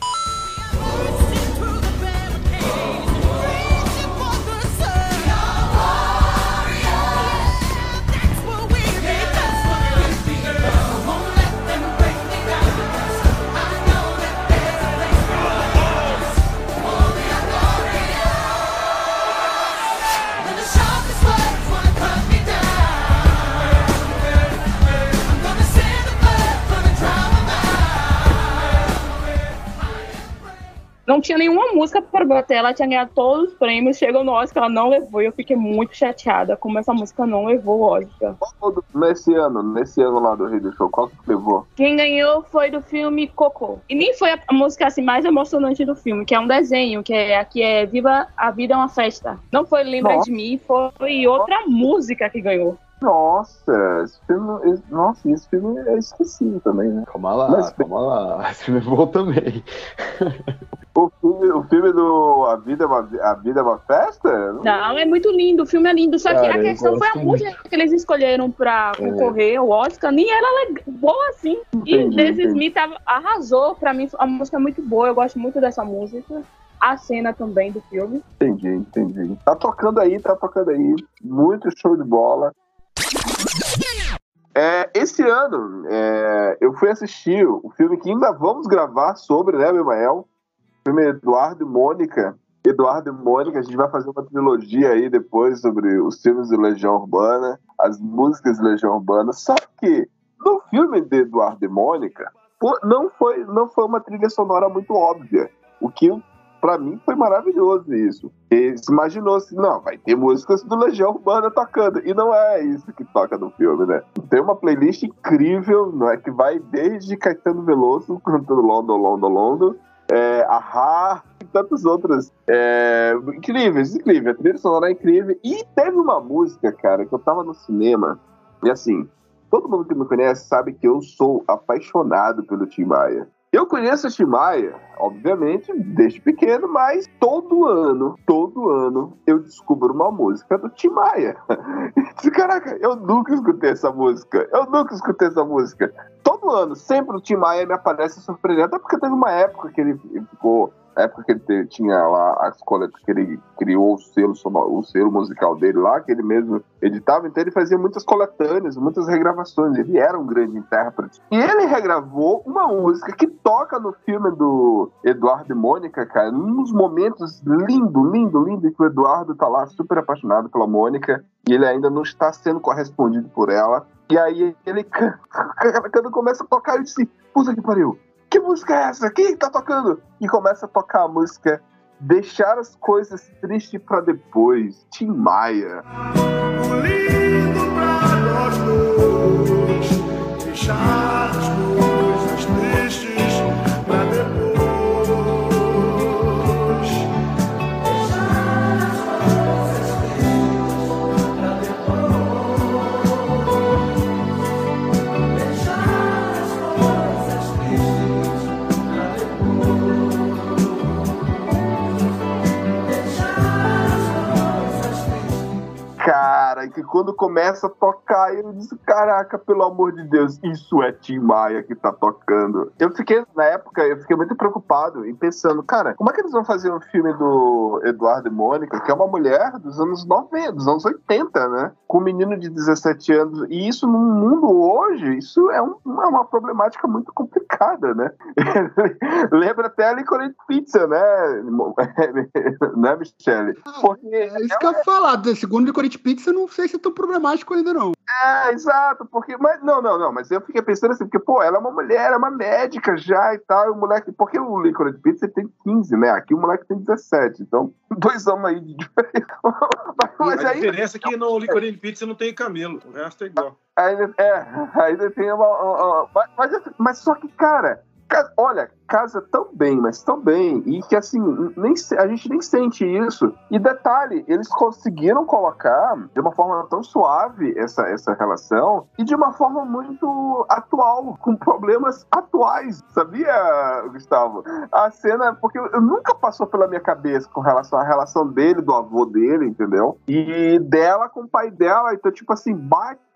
Não tinha nenhuma música para bater, ela tinha ganhado todos os prêmios, chegou no Oscar, ela não levou, e eu fiquei muito chateada como essa música não levou o Oscar. Nesse ano, nesse ano lá do Rio do Show, qual que levou? Quem ganhou foi do filme Coco. E nem foi a música assim mais emocionante do filme, que é um desenho, que é aqui é Viva a Vida é uma Festa. Não foi Lembra Nossa. de Mim, foi outra música que ganhou. Nossa, esse filme, nossa, esse filme é esquecido também, né? Calma lá, Mas- calma lá. <laughs> Esse filme é bom também. <laughs> O filme, o filme do A Vida, é uma, a Vida é uma Festa? Não, é muito lindo, o filme é lindo. Só que Cara, a questão foi a música que eles escolheram pra concorrer ao Oscar, nem era leg- boa assim. E Entendi, entendi. Me tava, arrasou. Pra mim, a música é muito boa, eu gosto muito dessa música. A cena também do filme. Entendi, entendi. Tá tocando aí, tá tocando aí. Muito show de bola. É, esse ano, é, eu fui assistir o filme que ainda vamos gravar sobre, né, Mimael? Filme Eduardo e Mônica. Eduardo e Mônica, a gente vai fazer uma trilogia aí depois sobre os filmes de Legião Urbana, as músicas de Legião Urbana. Só que no filme de Eduardo e Mônica, não foi, não foi uma trilha sonora muito óbvia. O que Pra mim foi maravilhoso isso. E se imaginou assim, não, vai ter músicas do Legião Urbana tocando. E não é isso que toca no filme, né? Tem uma playlist incrível, não é? Que vai desde Caetano Veloso cantando London, London, London, é, e tantas outras. É, incríveis, incrível. A trilha sonora é incrível. E teve uma música, cara, que eu tava no cinema, e assim, todo mundo que me conhece sabe que eu sou apaixonado pelo Tim Maia. Eu conheço o Tim Maia, obviamente, desde pequeno, mas todo ano, todo ano, eu descubro uma música do Tim Maia. Disse, Caraca, eu nunca escutei essa música. Eu nunca escutei essa música. Todo ano, sempre o Tim Maia me aparece surpreendendo, até porque teve uma época que ele ficou. Na época que ele te- tinha lá as coletas que ele criou o selo, o selo musical dele lá, que ele mesmo editava, então ele fazia muitas coletâneas, muitas regravações. Ele era um grande intérprete. E ele regravou uma música que toca no filme do Eduardo e Mônica, cara, nos momentos lindo, lindo, lindo, que o Eduardo tá lá super apaixonado pela Mônica e ele ainda não está sendo correspondido por ela. E aí ele canta, <laughs> quando começa a tocar, eu disse, puta que pariu, que música é essa? Quem tá tocando? E começa a tocar a música Deixar as coisas tristes pra depois, Tim Maia. Deixar as coisas quando começa a tocar, eu disse: Caraca, pelo amor de Deus, isso é Tim Maia que tá tocando. Eu fiquei, na época, eu fiquei muito preocupado e pensando, cara, como é que eles vão fazer um filme do Eduardo e Mônica, que é uma mulher dos anos 90, dos anos 80, né? Com um menino de 17 anos. E isso no mundo hoje, isso é, um- é uma problemática muito complicada, né? <laughs> Lembra até a Licorice Pizza, né? <laughs> né, Michele? Porque É isso que eu ia falar. Segundo Corinthians Pizza, não sei se tão problemático ainda, não. É, exato, porque. Mas, não, não, não, mas eu fiquei pensando assim, porque, pô, ela é uma mulher, é uma médica já e tal, e o moleque. Porque o Licorice Pizza tem 15, né? Aqui o moleque tem 17, então, <laughs> dois anos aí de diferença. <laughs> mas a aí, diferença é que no Licorice Pizza não tem camelo, o resto é igual. ainda, é, <laughs> ainda tem uma. uma- uma- mas, mas, mas só que, cara, Ca- Olha, casa tão bem, mas tão bem, e que assim, nem, a gente nem sente isso. E detalhe, eles conseguiram colocar de uma forma tão suave essa, essa relação e de uma forma muito atual, com problemas atuais, sabia, Gustavo? A cena, porque eu nunca passou pela minha cabeça com relação à relação dele, do avô dele, entendeu? E dela com o pai dela, então, tipo assim,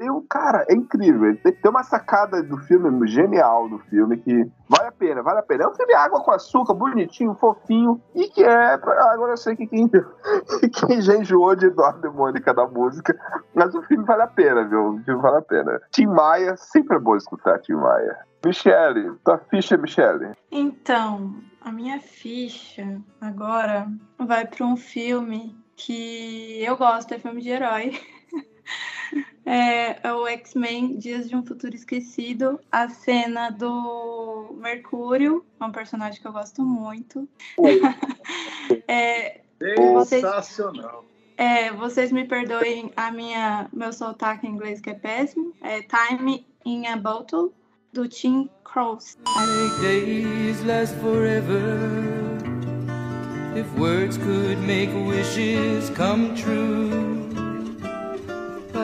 bateu, cara, é incrível. Tem tem uma sacada do filme genial do filme que vale a pena, vale a pena. É um filme água com açúcar, bonitinho, fofinho, e que é. Agora eu sei que quem, <laughs> quem já enjoou de Eduardo e Mônica da música, mas o filme vale a pena, viu? O filme vale a pena. Tim Maia, sempre é bom escutar Tim Maia. Michele, tua ficha, Michele. Então, a minha ficha agora vai para um filme que eu gosto, é filme de herói. <laughs> É, é o X-Men Dias de um Futuro Esquecido. A cena do Mercúrio, é um personagem que eu gosto muito. <laughs> É, vocês, Sensacional. é, vocês me perdoem a minha, meu sotaque em inglês que é péssimo. É Time in a Bottle, do Tim Cross. Make days last forever. If words could make wishes come true,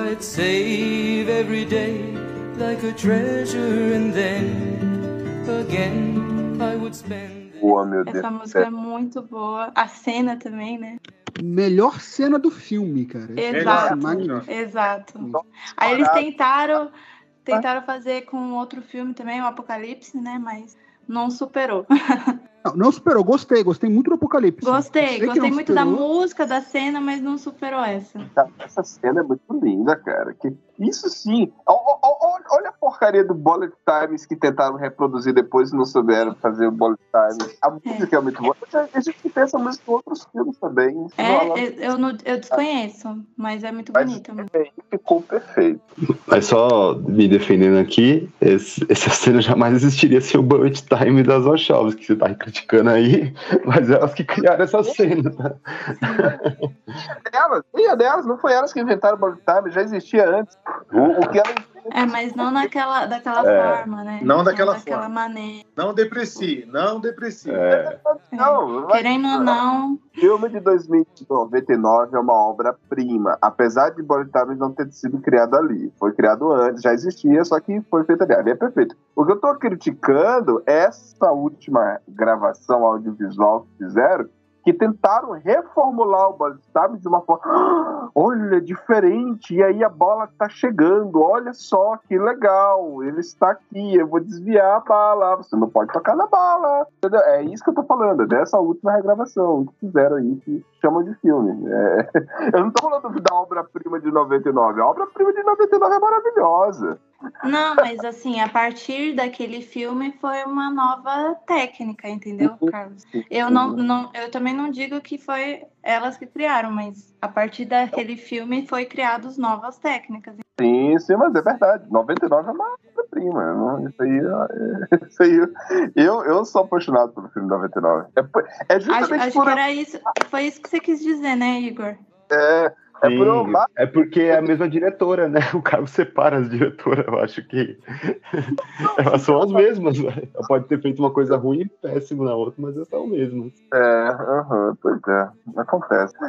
I'd save every day like a treasure, and then again I would spend. Oh, meu Deus. Essa música é muito boa. A cena também, né? Melhor cena do filme, cara. Exato. Magnífico. Exato. Aí eles tentaram, tentaram fazer com outro filme também, o Apocalipse, né? Mas não superou. Não, não superou, gostei, gostei muito do Apocalipse. Gostei, gostei muito da superou. música, da cena, mas não superou essa. Essa cena é muito linda, cara. Que, isso sim. Ó, ó, ó, Olha a porcaria do Bullet Times que tentaram reproduzir depois e não souberam fazer o Bullet Times. A música é, muito boa. A gente pensa música em outros filmes também. É, eu, eu, não- eu desconheço, mas é muito bonita. Ficou perfeito. Mas só me defendendo aqui, esse- essa cena jamais existiria sem o bullet time das Wachowski, que você tá criticando aí, mas elas que criaram essa cena, tá? Elas, nem a delas, não foi elas que inventaram o Bullet Time, já existia antes. O, o que ela É, mas não naquela, daquela É, forma, né? não daquela daquela forma. maneira. Não deprecie, não deprecie. Não, Querendo ou não, filme de 2099 é uma obra-prima, apesar de Time não ter sido criado ali. Foi criado antes, já existia, só que foi feito ali. Ali é perfeito. O que eu tô criticando é essa última gravação audiovisual que fizeram, que tentaram reformular o Bullet Time de uma forma. "Ah, Olha, diferente. E aí a bola tá chegando. Olha só que legal. Ele está aqui. Eu vou desviar a bala. Você não pode tocar na bala. Entendeu? É isso que eu tô falando. é Dessa última regravação que fizeram aí, que chamam de filme. É, <laughs> Eu não tô falando da obra-prima de 99. A obra-prima de 99 é maravilhosa. Não, mas assim, a partir daquele filme foi uma nova técnica, entendeu, Carlos? Eu não, não, eu também não digo que foi elas que criaram, mas a partir daquele filme foi criadas novas técnicas. Sim, sim, mas é verdade. 99 é uma obra-prima. não- Isso aí, é- <laughs> isso aí. Eu, eu sou apaixonado pelo filme 99. É, é Acho, justamente acho por. que era isso, foi isso que você quis dizer, né, Igor? É, é por eu Sim, é porque é a mesma diretora, né? O Carlos separa as diretoras, eu acho que elas são as mesmas. né? Ela pode ter feito uma coisa ruim e péssima na outra, mas elas são as mesmas. É, aham, pois é, acontece. <laughs>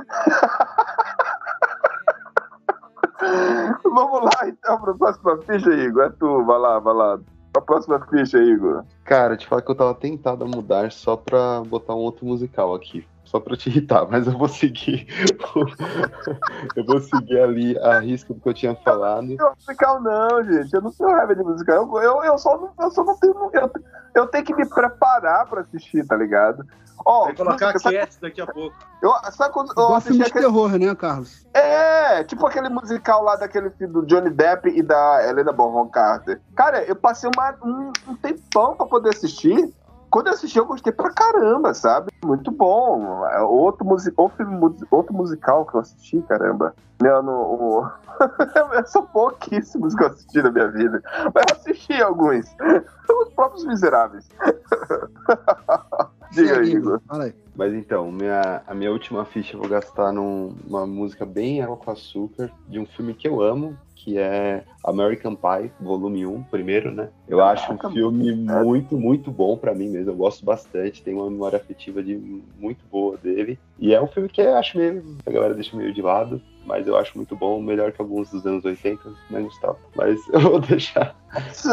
Vamos lá então para a próxima ficha, Igor. É tu, vai lá, vai lá. A próxima ficha, Igor. Cara, te falar que eu tava tentado a mudar só pra botar um outro musical aqui. Só pra te irritar, mas eu vou seguir. <laughs> eu vou seguir ali a risca do que eu tinha falado. Não, musical não, gente. Eu não tenho raiva de musical. Eu, eu, eu, só, não, eu só não tenho. Eu, eu tenho que me preparar pra assistir, tá ligado? Ó, Vai colocar música, sabe- Cats daqui a pouco. eu, sabe quando eu filme de aquele. terror, né, Carlos? É, tipo aquele musical lá daquele filme do Johnny Depp e da Helena Bonham Carter. Cara, eu passei uma- um, um tempão pra poder assistir. Quando eu assisti, eu gostei pra caramba, sabe? Muito bom. É Outro, musi outro, musical que eu assisti, caramba. Não, no, o... <laughs> São pouquíssimos que eu assisti na minha vida. Mas eu assisti alguns. <laughs> Os próprios miseráveis. <laughs> Diga, Segue, Igor. Fala aí. Mas então, minha, a minha última ficha eu vou gastar numa música bem água com açúcar, de um filme que eu amo, que é American Pie, volume 1, primeiro, né? Eu acho um filme muito, muito bom pra mim mesmo. Eu gosto bastante, tenho uma memória afetiva de muito boa dele. E é um filme que eu acho meio. A galera deixa meio de lado, mas eu acho muito bom, melhor que alguns dos anos 80, né, Gustavo? Mas <laughs> eu vou deixar. Isso,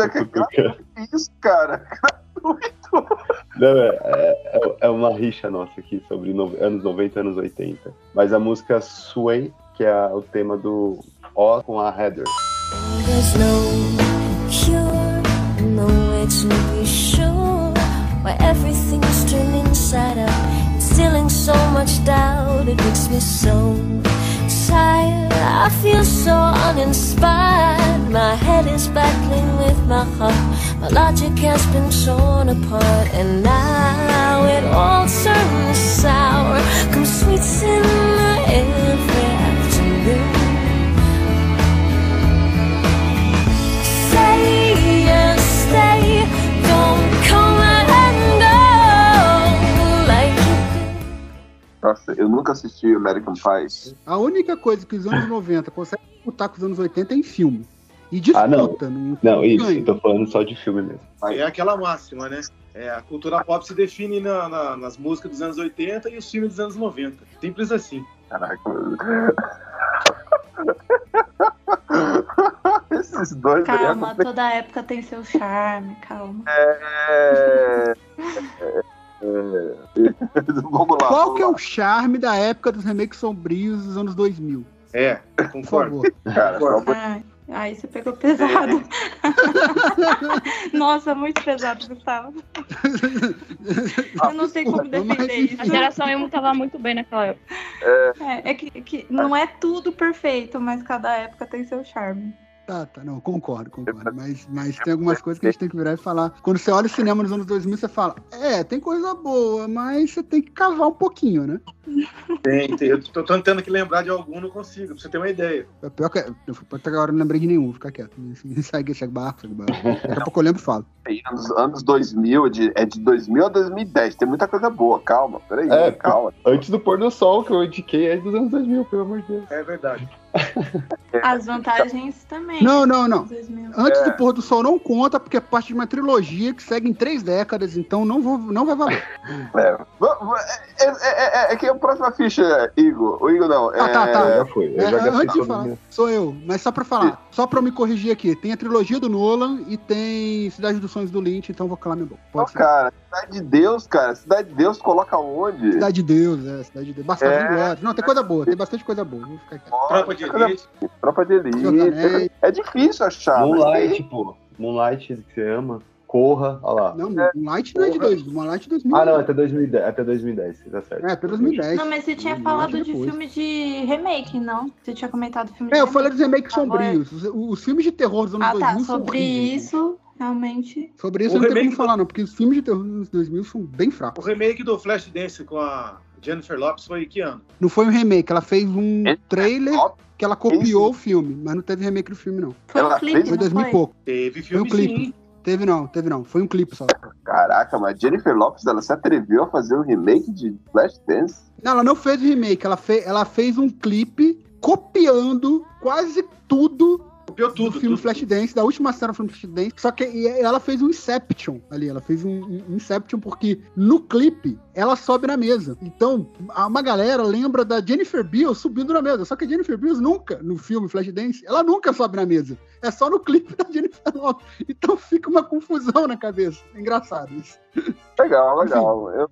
que isso, cara? <laughs> Não, é, é, é uma rixa nossa aqui sobre no- anos 90 anos 80. Mas a música Sway, que é o tema do Oz com a out, instilling so much doubt. It makes me so tired. I feel so uninspired. My head is battling with my heart. My logic has been torn apart, and now it all turns sour. Come sweet cinema eu nunca assisti American Pie. A única coisa que os anos 90 conseguem disputar com os anos 80 é em filme. E disputa. Ah, não. não, Não, isso, ganha. tô falando só de filme mesmo. É aquela máxima, né? É, a cultura pop se define na- na- nas músicas dos anos 80 e os filmes dos anos 90. Simples assim. Caraca. <laughs> Esses dois aí Calma, toda época tem seu charme, calma. É... é- é- <laughs> Vamos lá. Qual vamos que é lá. o charme da época dos remakes sombrios dos anos 2000? É, Por concordo. favor. Cara, amor Ai, aí você pegou pesado. <laughs> Nossa, muito pesado, Gustavo. <laughs> Eu não sei como defender isso. A geração emo tava muito bem naquela época. É, é que, que não é tudo perfeito, mas cada época tem seu charme. Tá, tá, não, concordo, concordo. Mas, mas tem algumas coisas que a gente tem que virar e falar. Quando você olha o cinema nos anos 2000, você fala, é, tem coisa boa, mas você tem que cavar um pouquinho, né? Tem, tem. Eu tô tentando aqui lembrar de algum, não consigo, pra você ter uma ideia. É pior que. Eu, até agora eu não lembrei de nenhum, vou ficar quieto. <laughs> Segue, segue barco, segue barco. Daqui a pouco eu lembro e falo. Aí, Anos, anos 2000, é de, é de 2000 a 2010. Tem muita coisa boa, calma. Peraí, É, calma. Antes do pôr do sol, que eu indiquei, é dos anos 2000, pelo amor de Deus. É verdade. As vantagens também. Não, não, não. 2000. Antes É. do pôr do sol não conta, porque é parte de uma trilogia que segue em três décadas, então não, vou, não vai valer. É, Va- va- é, é, é, é que a próxima ficha, Igor. O Igor não. Ah, tá, é, tá. Eu já fui. Eu É, já antes de falar, meu- sou eu, mas só pra falar, só pra eu me corrigir aqui, tem a trilogia do Nolan e tem Cidade dos Sonhos do Lynch, então eu vou calar minha boca. Não, Pode ser. cara, Cidade de Deus, cara. Cidade de Deus coloca onde? Cidade de Deus, é, Cidade de Deus. Bastardo É. Glória. Não, tem coisa boa, tem bastante coisa boa. Vou ficar. Tropa de elite. Tropa de Elite. É difícil achar. Moonlight, pô. Moonlight que você ama. Corra, olha lá. Não, Moonlight não é de dois, Moonlight é 2000. Ah, não, até 2010, até 2010, tá certo. É, até 2010. Não, mas você tinha Moonlight falado de depois. filme de remake, não? Você tinha comentado filme de É, eu remake. falei dos remakes Ah, sombrios. Os, os filmes de terror dos anos Ah, 2000 tá. são Sobre horríveis. isso, realmente. Sobre isso O eu não remake como falar, não, porque os filmes de terror dos anos 2000 são bem fracos. O remake do Flashdance com a Jennifer Lopes foi que ano? Não foi um remake, ela fez um É, trailer Lopes? Que ela copiou o filme, mas não teve remake do filme, não. Foi Ela um clipe, fez- Foi não 2000 e pouco. Teve Foi um filme clipe. sim. Teve não, teve não. Foi um clipe só. Caraca, mas Jennifer Lopes, ela se atreveu a fazer um remake de Flashdance? Não, ela não fez o remake, ela, fe ela fez um clipe copiando quase tudo Copiou do tudo. filme tudo. Flashdance, da última cena do filme Flashdance. Só que ela fez um Inception ali, ela fez um, um Inception porque no clipe ela sobe na mesa. Então, uma galera lembra da Jennifer Beals subindo na mesa. Só que a Jennifer Beals nunca, no filme Flashdance, ela nunca sobe na mesa. É só no clipe <laughs> da Jennifer Lopez. Então fica uma confusão na cabeça. É engraçado isso. Legal, legal. Eu,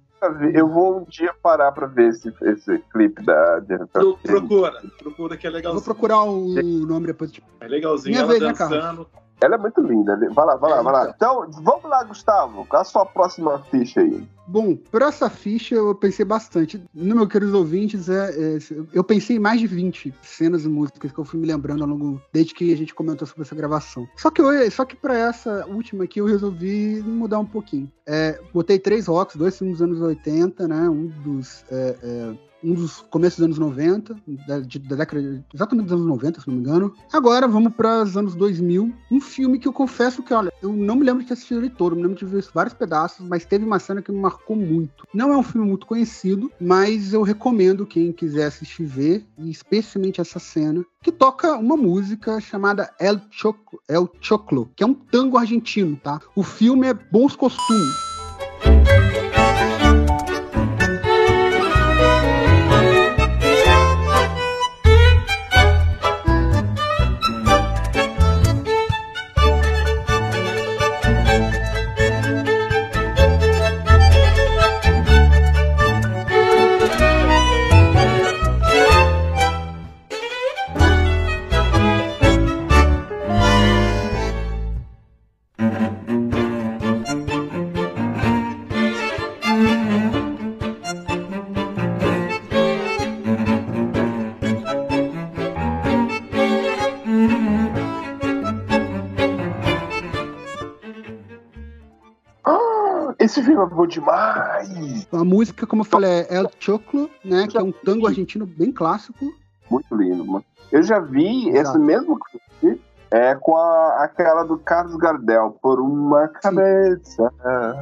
eu vou um dia parar pra ver esse, esse clipe da Jennifer. Procura, procura que é Eu vou legalzinho. procurar o nome depois. Tipo, É legalzinho. Minha Ela vez, né, dançando. Ela é muito linda. Vai lá, vai lá, vai lá. Então, vamos lá, Gustavo. Qual a sua próxima ficha aí? Bom, por essa ficha eu pensei bastante. No meu queridos ouvintes, é, é, eu pensei em mais de 20 cenas e músicas que eu fui me lembrando ao longo, desde que a gente comentou sobre essa gravação. Só que, eu, só que pra essa última aqui eu resolvi mudar um pouquinho. É, botei três rocks, dois filmes dos anos 80, né? Um dos. Um dos começos dos anos 90, da, de- da década, exatamente dos anos 90, se não me engano. Agora vamos para os anos 2000, um filme que eu confesso que, olha, eu não me lembro de ter assistido ele todo, me lembro de ver vários pedaços, mas teve uma cena que me marcou muito. Não é um filme muito conhecido, mas eu recomendo quem quiser assistir ver, e especialmente essa cena, que toca uma música chamada El Choclo, El Choclo, que é um tango argentino, tá? O filme é Bons Costumes. Bom demais! A música, como eu falei, é El Choclo, né? Que é um tango argentino bem clássico. Muito lindo, mano. Eu já vi Exato. esse mesmo clipe é, com a, aquela do Carlos Gardel, por uma cabeça.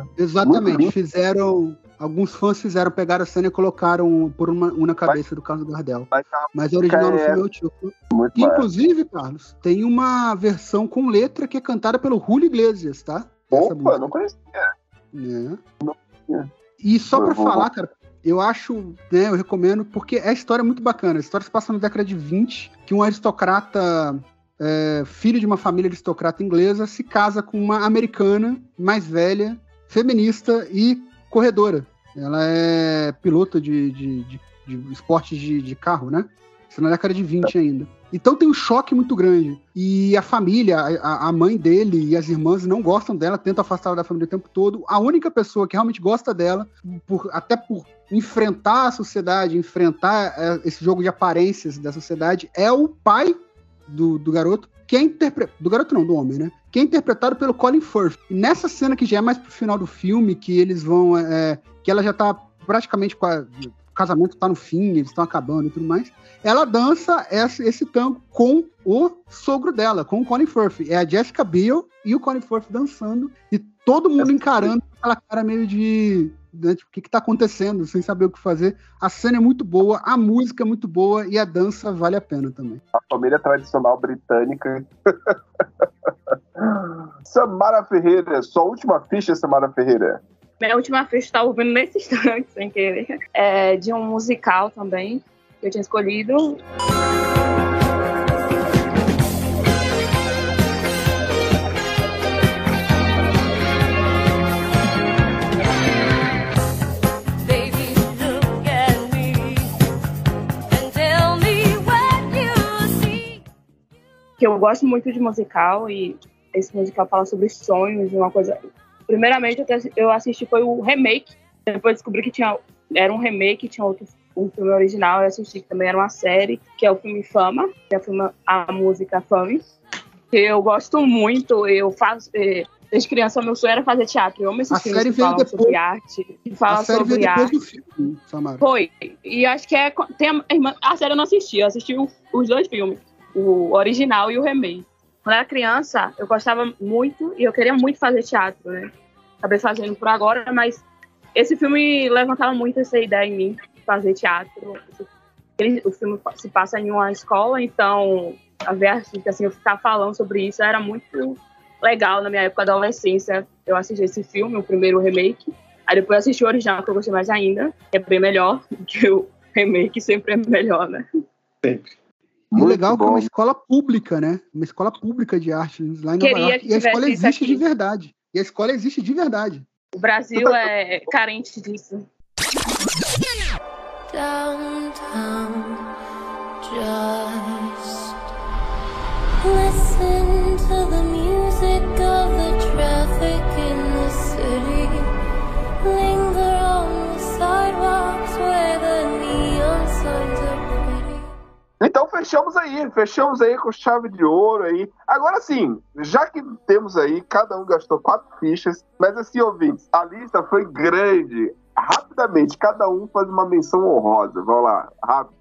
Muito Exatamente. Fizeram. Alguns fãs fizeram, pegaram a cena e colocaram por uma, uma na cabeça do Carlos Gardel. Mas Mas a original é filme é o massa. inclusive, Carlos, tem uma versão com letra que é cantada pelo Julio Iglesias, tá? Opa, não conhecia. Né? E só vou- falar, cara, eu acho, né, eu recomendo, porque a história é muito bacana. A história se passa na década de 20, que um aristocrata, é, filho de uma família aristocrata inglesa, se casa com uma americana mais velha, feminista e corredora. Ela é pilota de, de, de, de esportes de, de carro, né? Isso na década de 20 ainda. Então tem um choque muito grande. E a família, a, a mãe dele e as irmãs não gostam dela, tentam afastá-la da família o tempo todo. A única pessoa que realmente gosta dela, por- até por enfrentar a sociedade, enfrentar é, esse jogo de aparências da sociedade, é o pai do, do garoto, que é interpretado. Do garoto não, do homem, né? Que é interpretado pelo Colin Firth. E nessa cena que já é mais pro final do filme, que eles vão. é, que ela já tá praticamente o casamento tá no fim, eles estão acabando e tudo mais. Ela dança esse, esse tango com o sogro dela, com o Colin Firth. É a Jessica Biel e o Colin Firth dançando e todo mundo encarando aquela cara meio de. né, tipo, o que, que tá acontecendo, sem saber o que fazer. A cena é muito boa, a música é muito boa e a dança vale a pena também. A família tradicional britânica. <laughs> Samara Ferreira, sua última ficha, Samara Ferreira. Minha última ficha estava ouvindo nesse <laughs> instante, sem querer. É de um musical também, que eu tinha escolhido. Que eu gosto muito de musical e esse musical fala sobre sonhos e uma coisa. Primeiramente, eu assisti foi o remake. Depois descobri que tinha era um remake, tinha outro um filme original. Eu assisti que também era uma série, que é o filme Fama, que é o filme, a música Fame. Que eu gosto muito. Eu faço eh, desde criança meu sonho era fazer teatro. Eu amo esses A filmes série que veio falam depois- sobre arte, que falam a série veio sobre depois arte. do filme, Samara. Foi. E acho que é. Tem a, a série eu não assisti, eu assisti o- os dois filmes, o original e o remake. Quando era criança, eu gostava muito e eu queria muito fazer teatro, né? Acabei fazendo por agora, mas esse filme levantava muito essa ideia em mim, fazer teatro. Ele- o filme se passa em uma escola, então a ver artista, assim, eu ficar falando sobre isso era muito legal na minha época da adolescência. Eu assisti esse filme, o primeiro remake, Aí depois assisti o original, que eu gostei mais ainda, que é bem melhor, <laughs> que o remake sempre é melhor, né? Sempre. E o Muito legal é que é uma bom. escola pública, né? Uma escola pública de arte lá em Nova Queria York. que E a escola existe aqui. de verdade. E a escola existe de verdade. O Brasil é carente disso. downtown. Just listen to the music of the traffic in the city. Então fechamos aí, fechamos aí com chave de ouro aí. Agora sim, já que temos aí, cada um gastou quatro fichas, mas assim, ouvintes, a lista foi grande. rapidamente, cada um faz uma menção honrosa. Vamos lá, rápido.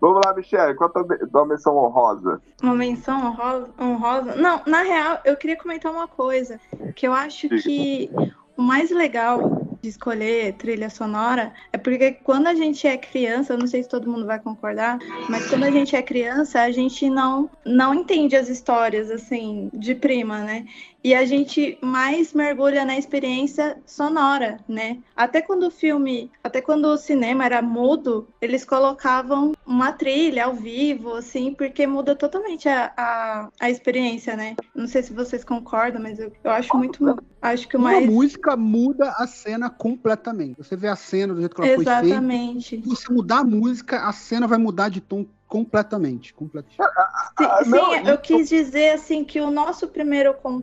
Vamos lá, Michelle, qual a tua, tua menção honrosa? Uma menção honrosa, honrosa? Não, na real, eu queria comentar uma coisa. Que eu acho que o mais legal de escolher trilha sonora é porque quando a gente é criança, eu não sei se todo mundo vai concordar, mas quando a gente é criança, a gente não, não entende as histórias assim de prima, né? E a gente mais mergulha na experiência sonora, né? Até quando o filme, até quando o cinema era mudo, eles colocavam uma trilha ao vivo, assim, porque muda totalmente a, a, a experiência, né? Não sei se vocês concordam, mas eu, eu acho muito. Acho que o mais. Uma música muda a cena completamente. Você vê a cena do jeito que ela Exatamente. foi feita. Se você mudar a música, a cena vai mudar de tom completamente, completamente. Sim, Ah, sim, não, eu quis dizer assim que o nosso primeiro con-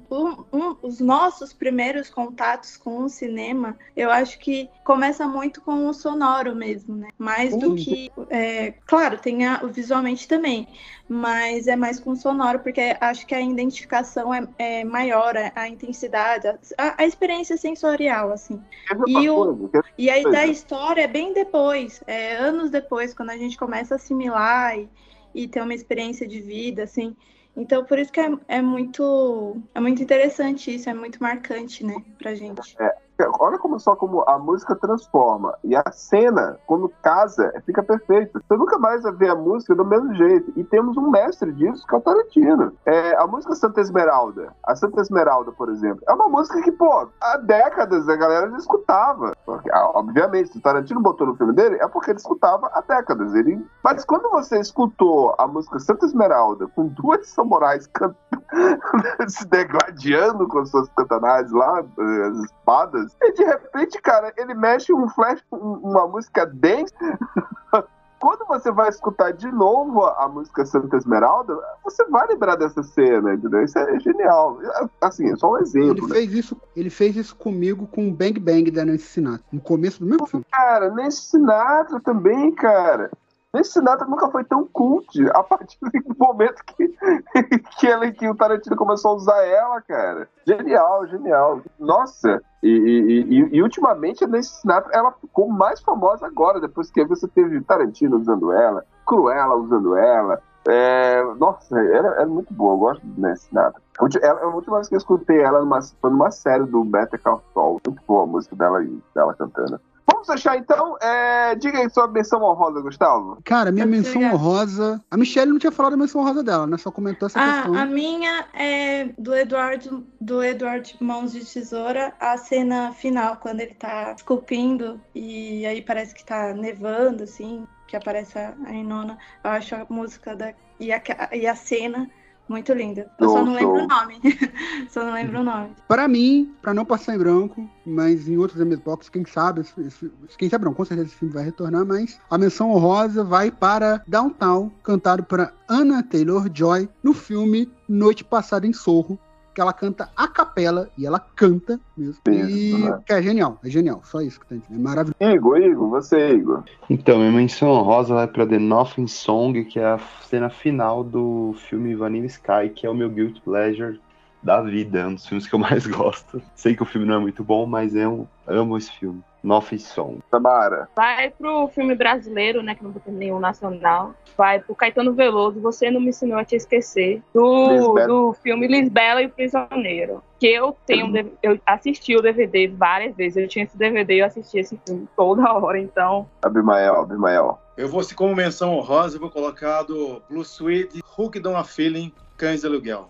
um- os nossos primeiros contatos com o cinema, eu acho que começa muito com o sonoro mesmo, né? Mais do que, é, claro, tem a- o visualmente também, mas é mais com o sonoro porque acho que a identificação é, é maior, a, a intensidade, a, a experiência sensorial, assim. Ver E, o, e aí da é. história é bem depois, é, anos depois, quando a gente começa a assimilar e, e ter uma experiência de vida, assim. Então, por isso que é, é muito é muito interessante isso, é muito marcante, né, pra gente. É, olha como só como a música transforma. E a cena, quando casa, fica perfeita. Você nunca mais vai ver a música do mesmo jeito. E temos um mestre disso, que é o Tarantino. É, a música Santa Esmeralda, a Santa Esmeralda, por exemplo, é uma música que, pô, há décadas a galera já escutava. Porque, ah, obviamente, se o Tarantino botou no filme dele, é porque ele escutava há décadas. Ele... Mas quando você escutou a música Santa Esmeralda com duas samurais cantando, <laughs> se degladiando com suas katanases lá, as espadas, e de repente, cara, ele mexe um flash, um- uma música dance. <laughs> Quando você vai escutar de novo a, música Santa Esmeralda, você vai lembrar dessa cena, entendeu? Isso é genial. Assim, é só um Ele exemplo. né? fez isso, ele fez isso comigo com o Bang Bang da Nancy Sinatra, no começo do mesmo filme. Cara, nesse Sinatra também, cara. Nesse Sinatra nunca foi tão cult. A partir do <laughs> momento que, que, ela, que o Tarantino começou a usar ela, cara. Genial, genial. Nossa, e, e- e- e ultimamente nesse Sinatra ela ficou mais famosa agora, depois que você teve Tarantino usando ela, Cruella usando ela. É, nossa, era, era muito boa, eu gosto do Nancy Sinatra. A ela- A última vez que eu escutei ela numa, foi numa série do Better Call Saul. Muito boa a música dela, dela cantando. Vamos fechar então. É, diga aí sua menção honrosa, Gustavo. Cara, minha Muito menção obrigada. honrosa. A Michelle não tinha falado da menção honrosa dela, né? Só comentou essa Ah, questão. a minha é do Eduardo, do Eduardo Mãos de Tesoura, a cena final, quando ele tá esculpindo e aí parece que tá nevando, assim, que aparece a, a Inona. Eu acho a música da, e, a, e a cena muito linda. Eu só não lembro o nome. <laughs> só não lembro o nome. Pra mim, pra não passar em branco, mas em outros MS-Box, quem sabe, esse- quem sabe não, com certeza esse filme vai retornar, mas a menção honrosa vai para Downtown, cantado por Anna Taylor-Joy, no filme Noite Passada em Sorro, que ela canta a capela, e ela canta mesmo, e Isso, né? que é genial, é genial, só isso que tem, é maravilhoso. Igor, Igor, você, Igor. Então, minha menção honrosa vai pra The Nothing Song, que é a cena final do filme Vanilla Sky, que é o meu guilty pleasure da vida, é um dos filmes que eu mais <laughs> gosto. Sei que o filme não é muito bom, mas eu amo esse filme. Nothing Song. Tamara. Vai pro filme brasileiro, né? Que não tem nenhum nacional. Vai pro Caetano Veloso, Você Não Me Ensinou a Te Esquecer. Do, Lisbela. do filme Lisbela e o Prisioneiro. Que eu tenho. um Eu assisti o DVD várias vezes. Eu tinha esse DVD e eu assisti esse filme toda hora. Então, Abimael, Abimael. Eu vou, se como menção honrosa, eu vou colocar do Blue Suede, Hook Don't a Feeling, Cães de Aluguel.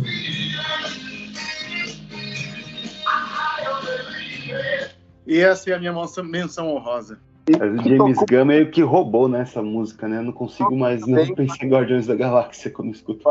E essa é a minha menção, honrosa. Mas o James Gunn meio que roubou nessa música, né? Eu não consigo mais não pensar em Guardiões da Galáxia quando eu escuto.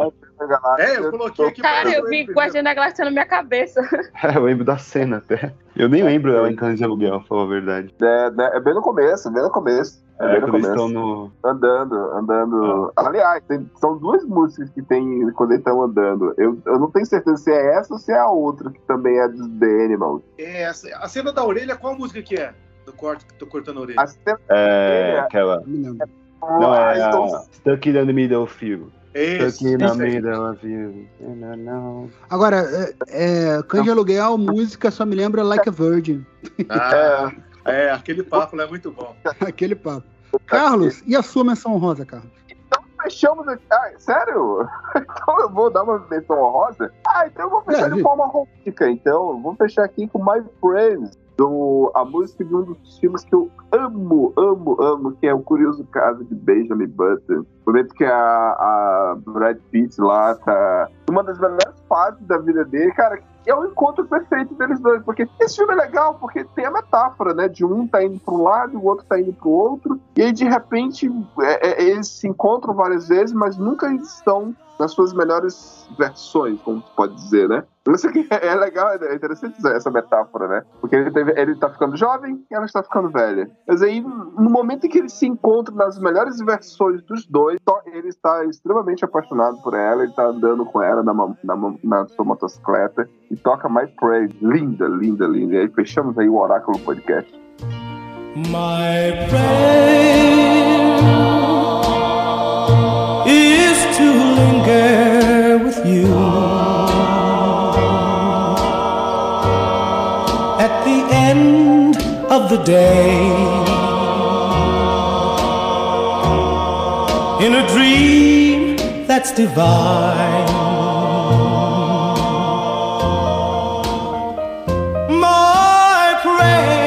É, eu coloquei aqui Cara, eu vi Guardião da Galáxia na minha cabeça. <laughs> <laughs> É, eu lembro da cena até. Eu nem lembro ela em Cães de Aluguel, pra falar a verdade. É, né, é bem no começo, bem no começo. É, É, bem no quando eles começo. estão no. Andando, andando. Aliás, tem- são duas músicas que tem quando eles estão andando. Eu, eu não tenho certeza se é essa ou se é a outra, que também é dos The Animals. É, essa- a cena da orelha, qual música que é? Do corte que tô cortando a orelha. A cena É, É. aquela. Não é Ah, então- a Stuck in the Middle of You. Esse, Stuck in the. Middle of You. Não, não. Agora, é, é, Cães de Aluguel, música só me lembra Like a Virgin. Ah, é, aquele papo lá é muito bom. <laughs> Aquele papo. Carlos, e a sua menção honrosa, Carlos? Fechamos aqui. Ah, sério? <laughs> Então eu vou dar uma menção honrosa? Ah, então eu vou fechar É, de forma romântica. Então, eu vou fechar aqui com My Friends, do, a música de um dos filmes que eu amo, amo, amo, que é o Curioso Caso de Benjamin Button. No momento que a, a Brad Pitt lá tá uma das melhores fases da vida dele, cara. É o encontro perfeito deles dois, porque esse filme é legal, porque tem a metáfora, né? De um tá indo para um lado, o outro tá indo pro outro, e aí de repente é, é, eles se encontram várias vezes, mas nunca estão nas suas melhores versões, como se pode dizer, né? Isso aqui é legal, é interessante essa metáfora, né? Porque ele, teve- ele tá ficando jovem e ela está ficando velha. Mas aí, no momento em que eles se encontram nas melhores versões dos dois, ele está extremamente apaixonado por ela, ele tá andando com ela na, na, na sua motocicleta e toca My Praise. Linda, linda, linda. E aí fechamos aí o Oráculo Podcast. My prayer end of the day in a dream that's divine. My prayer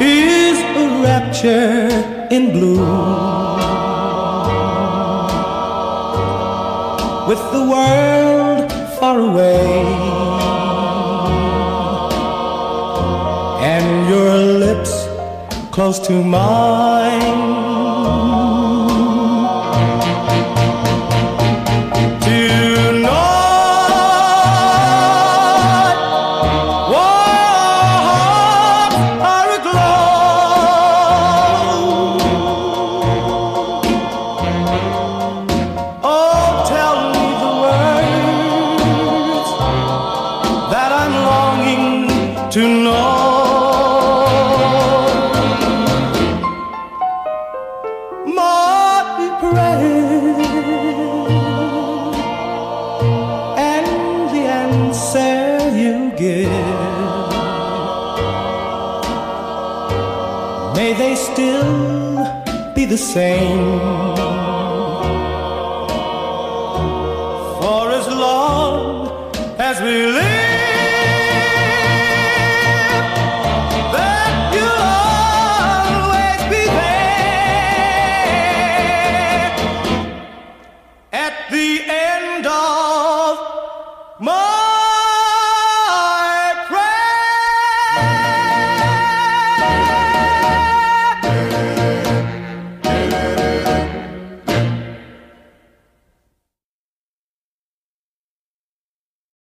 is a rapture in blue. with the world far away close to mine. Same.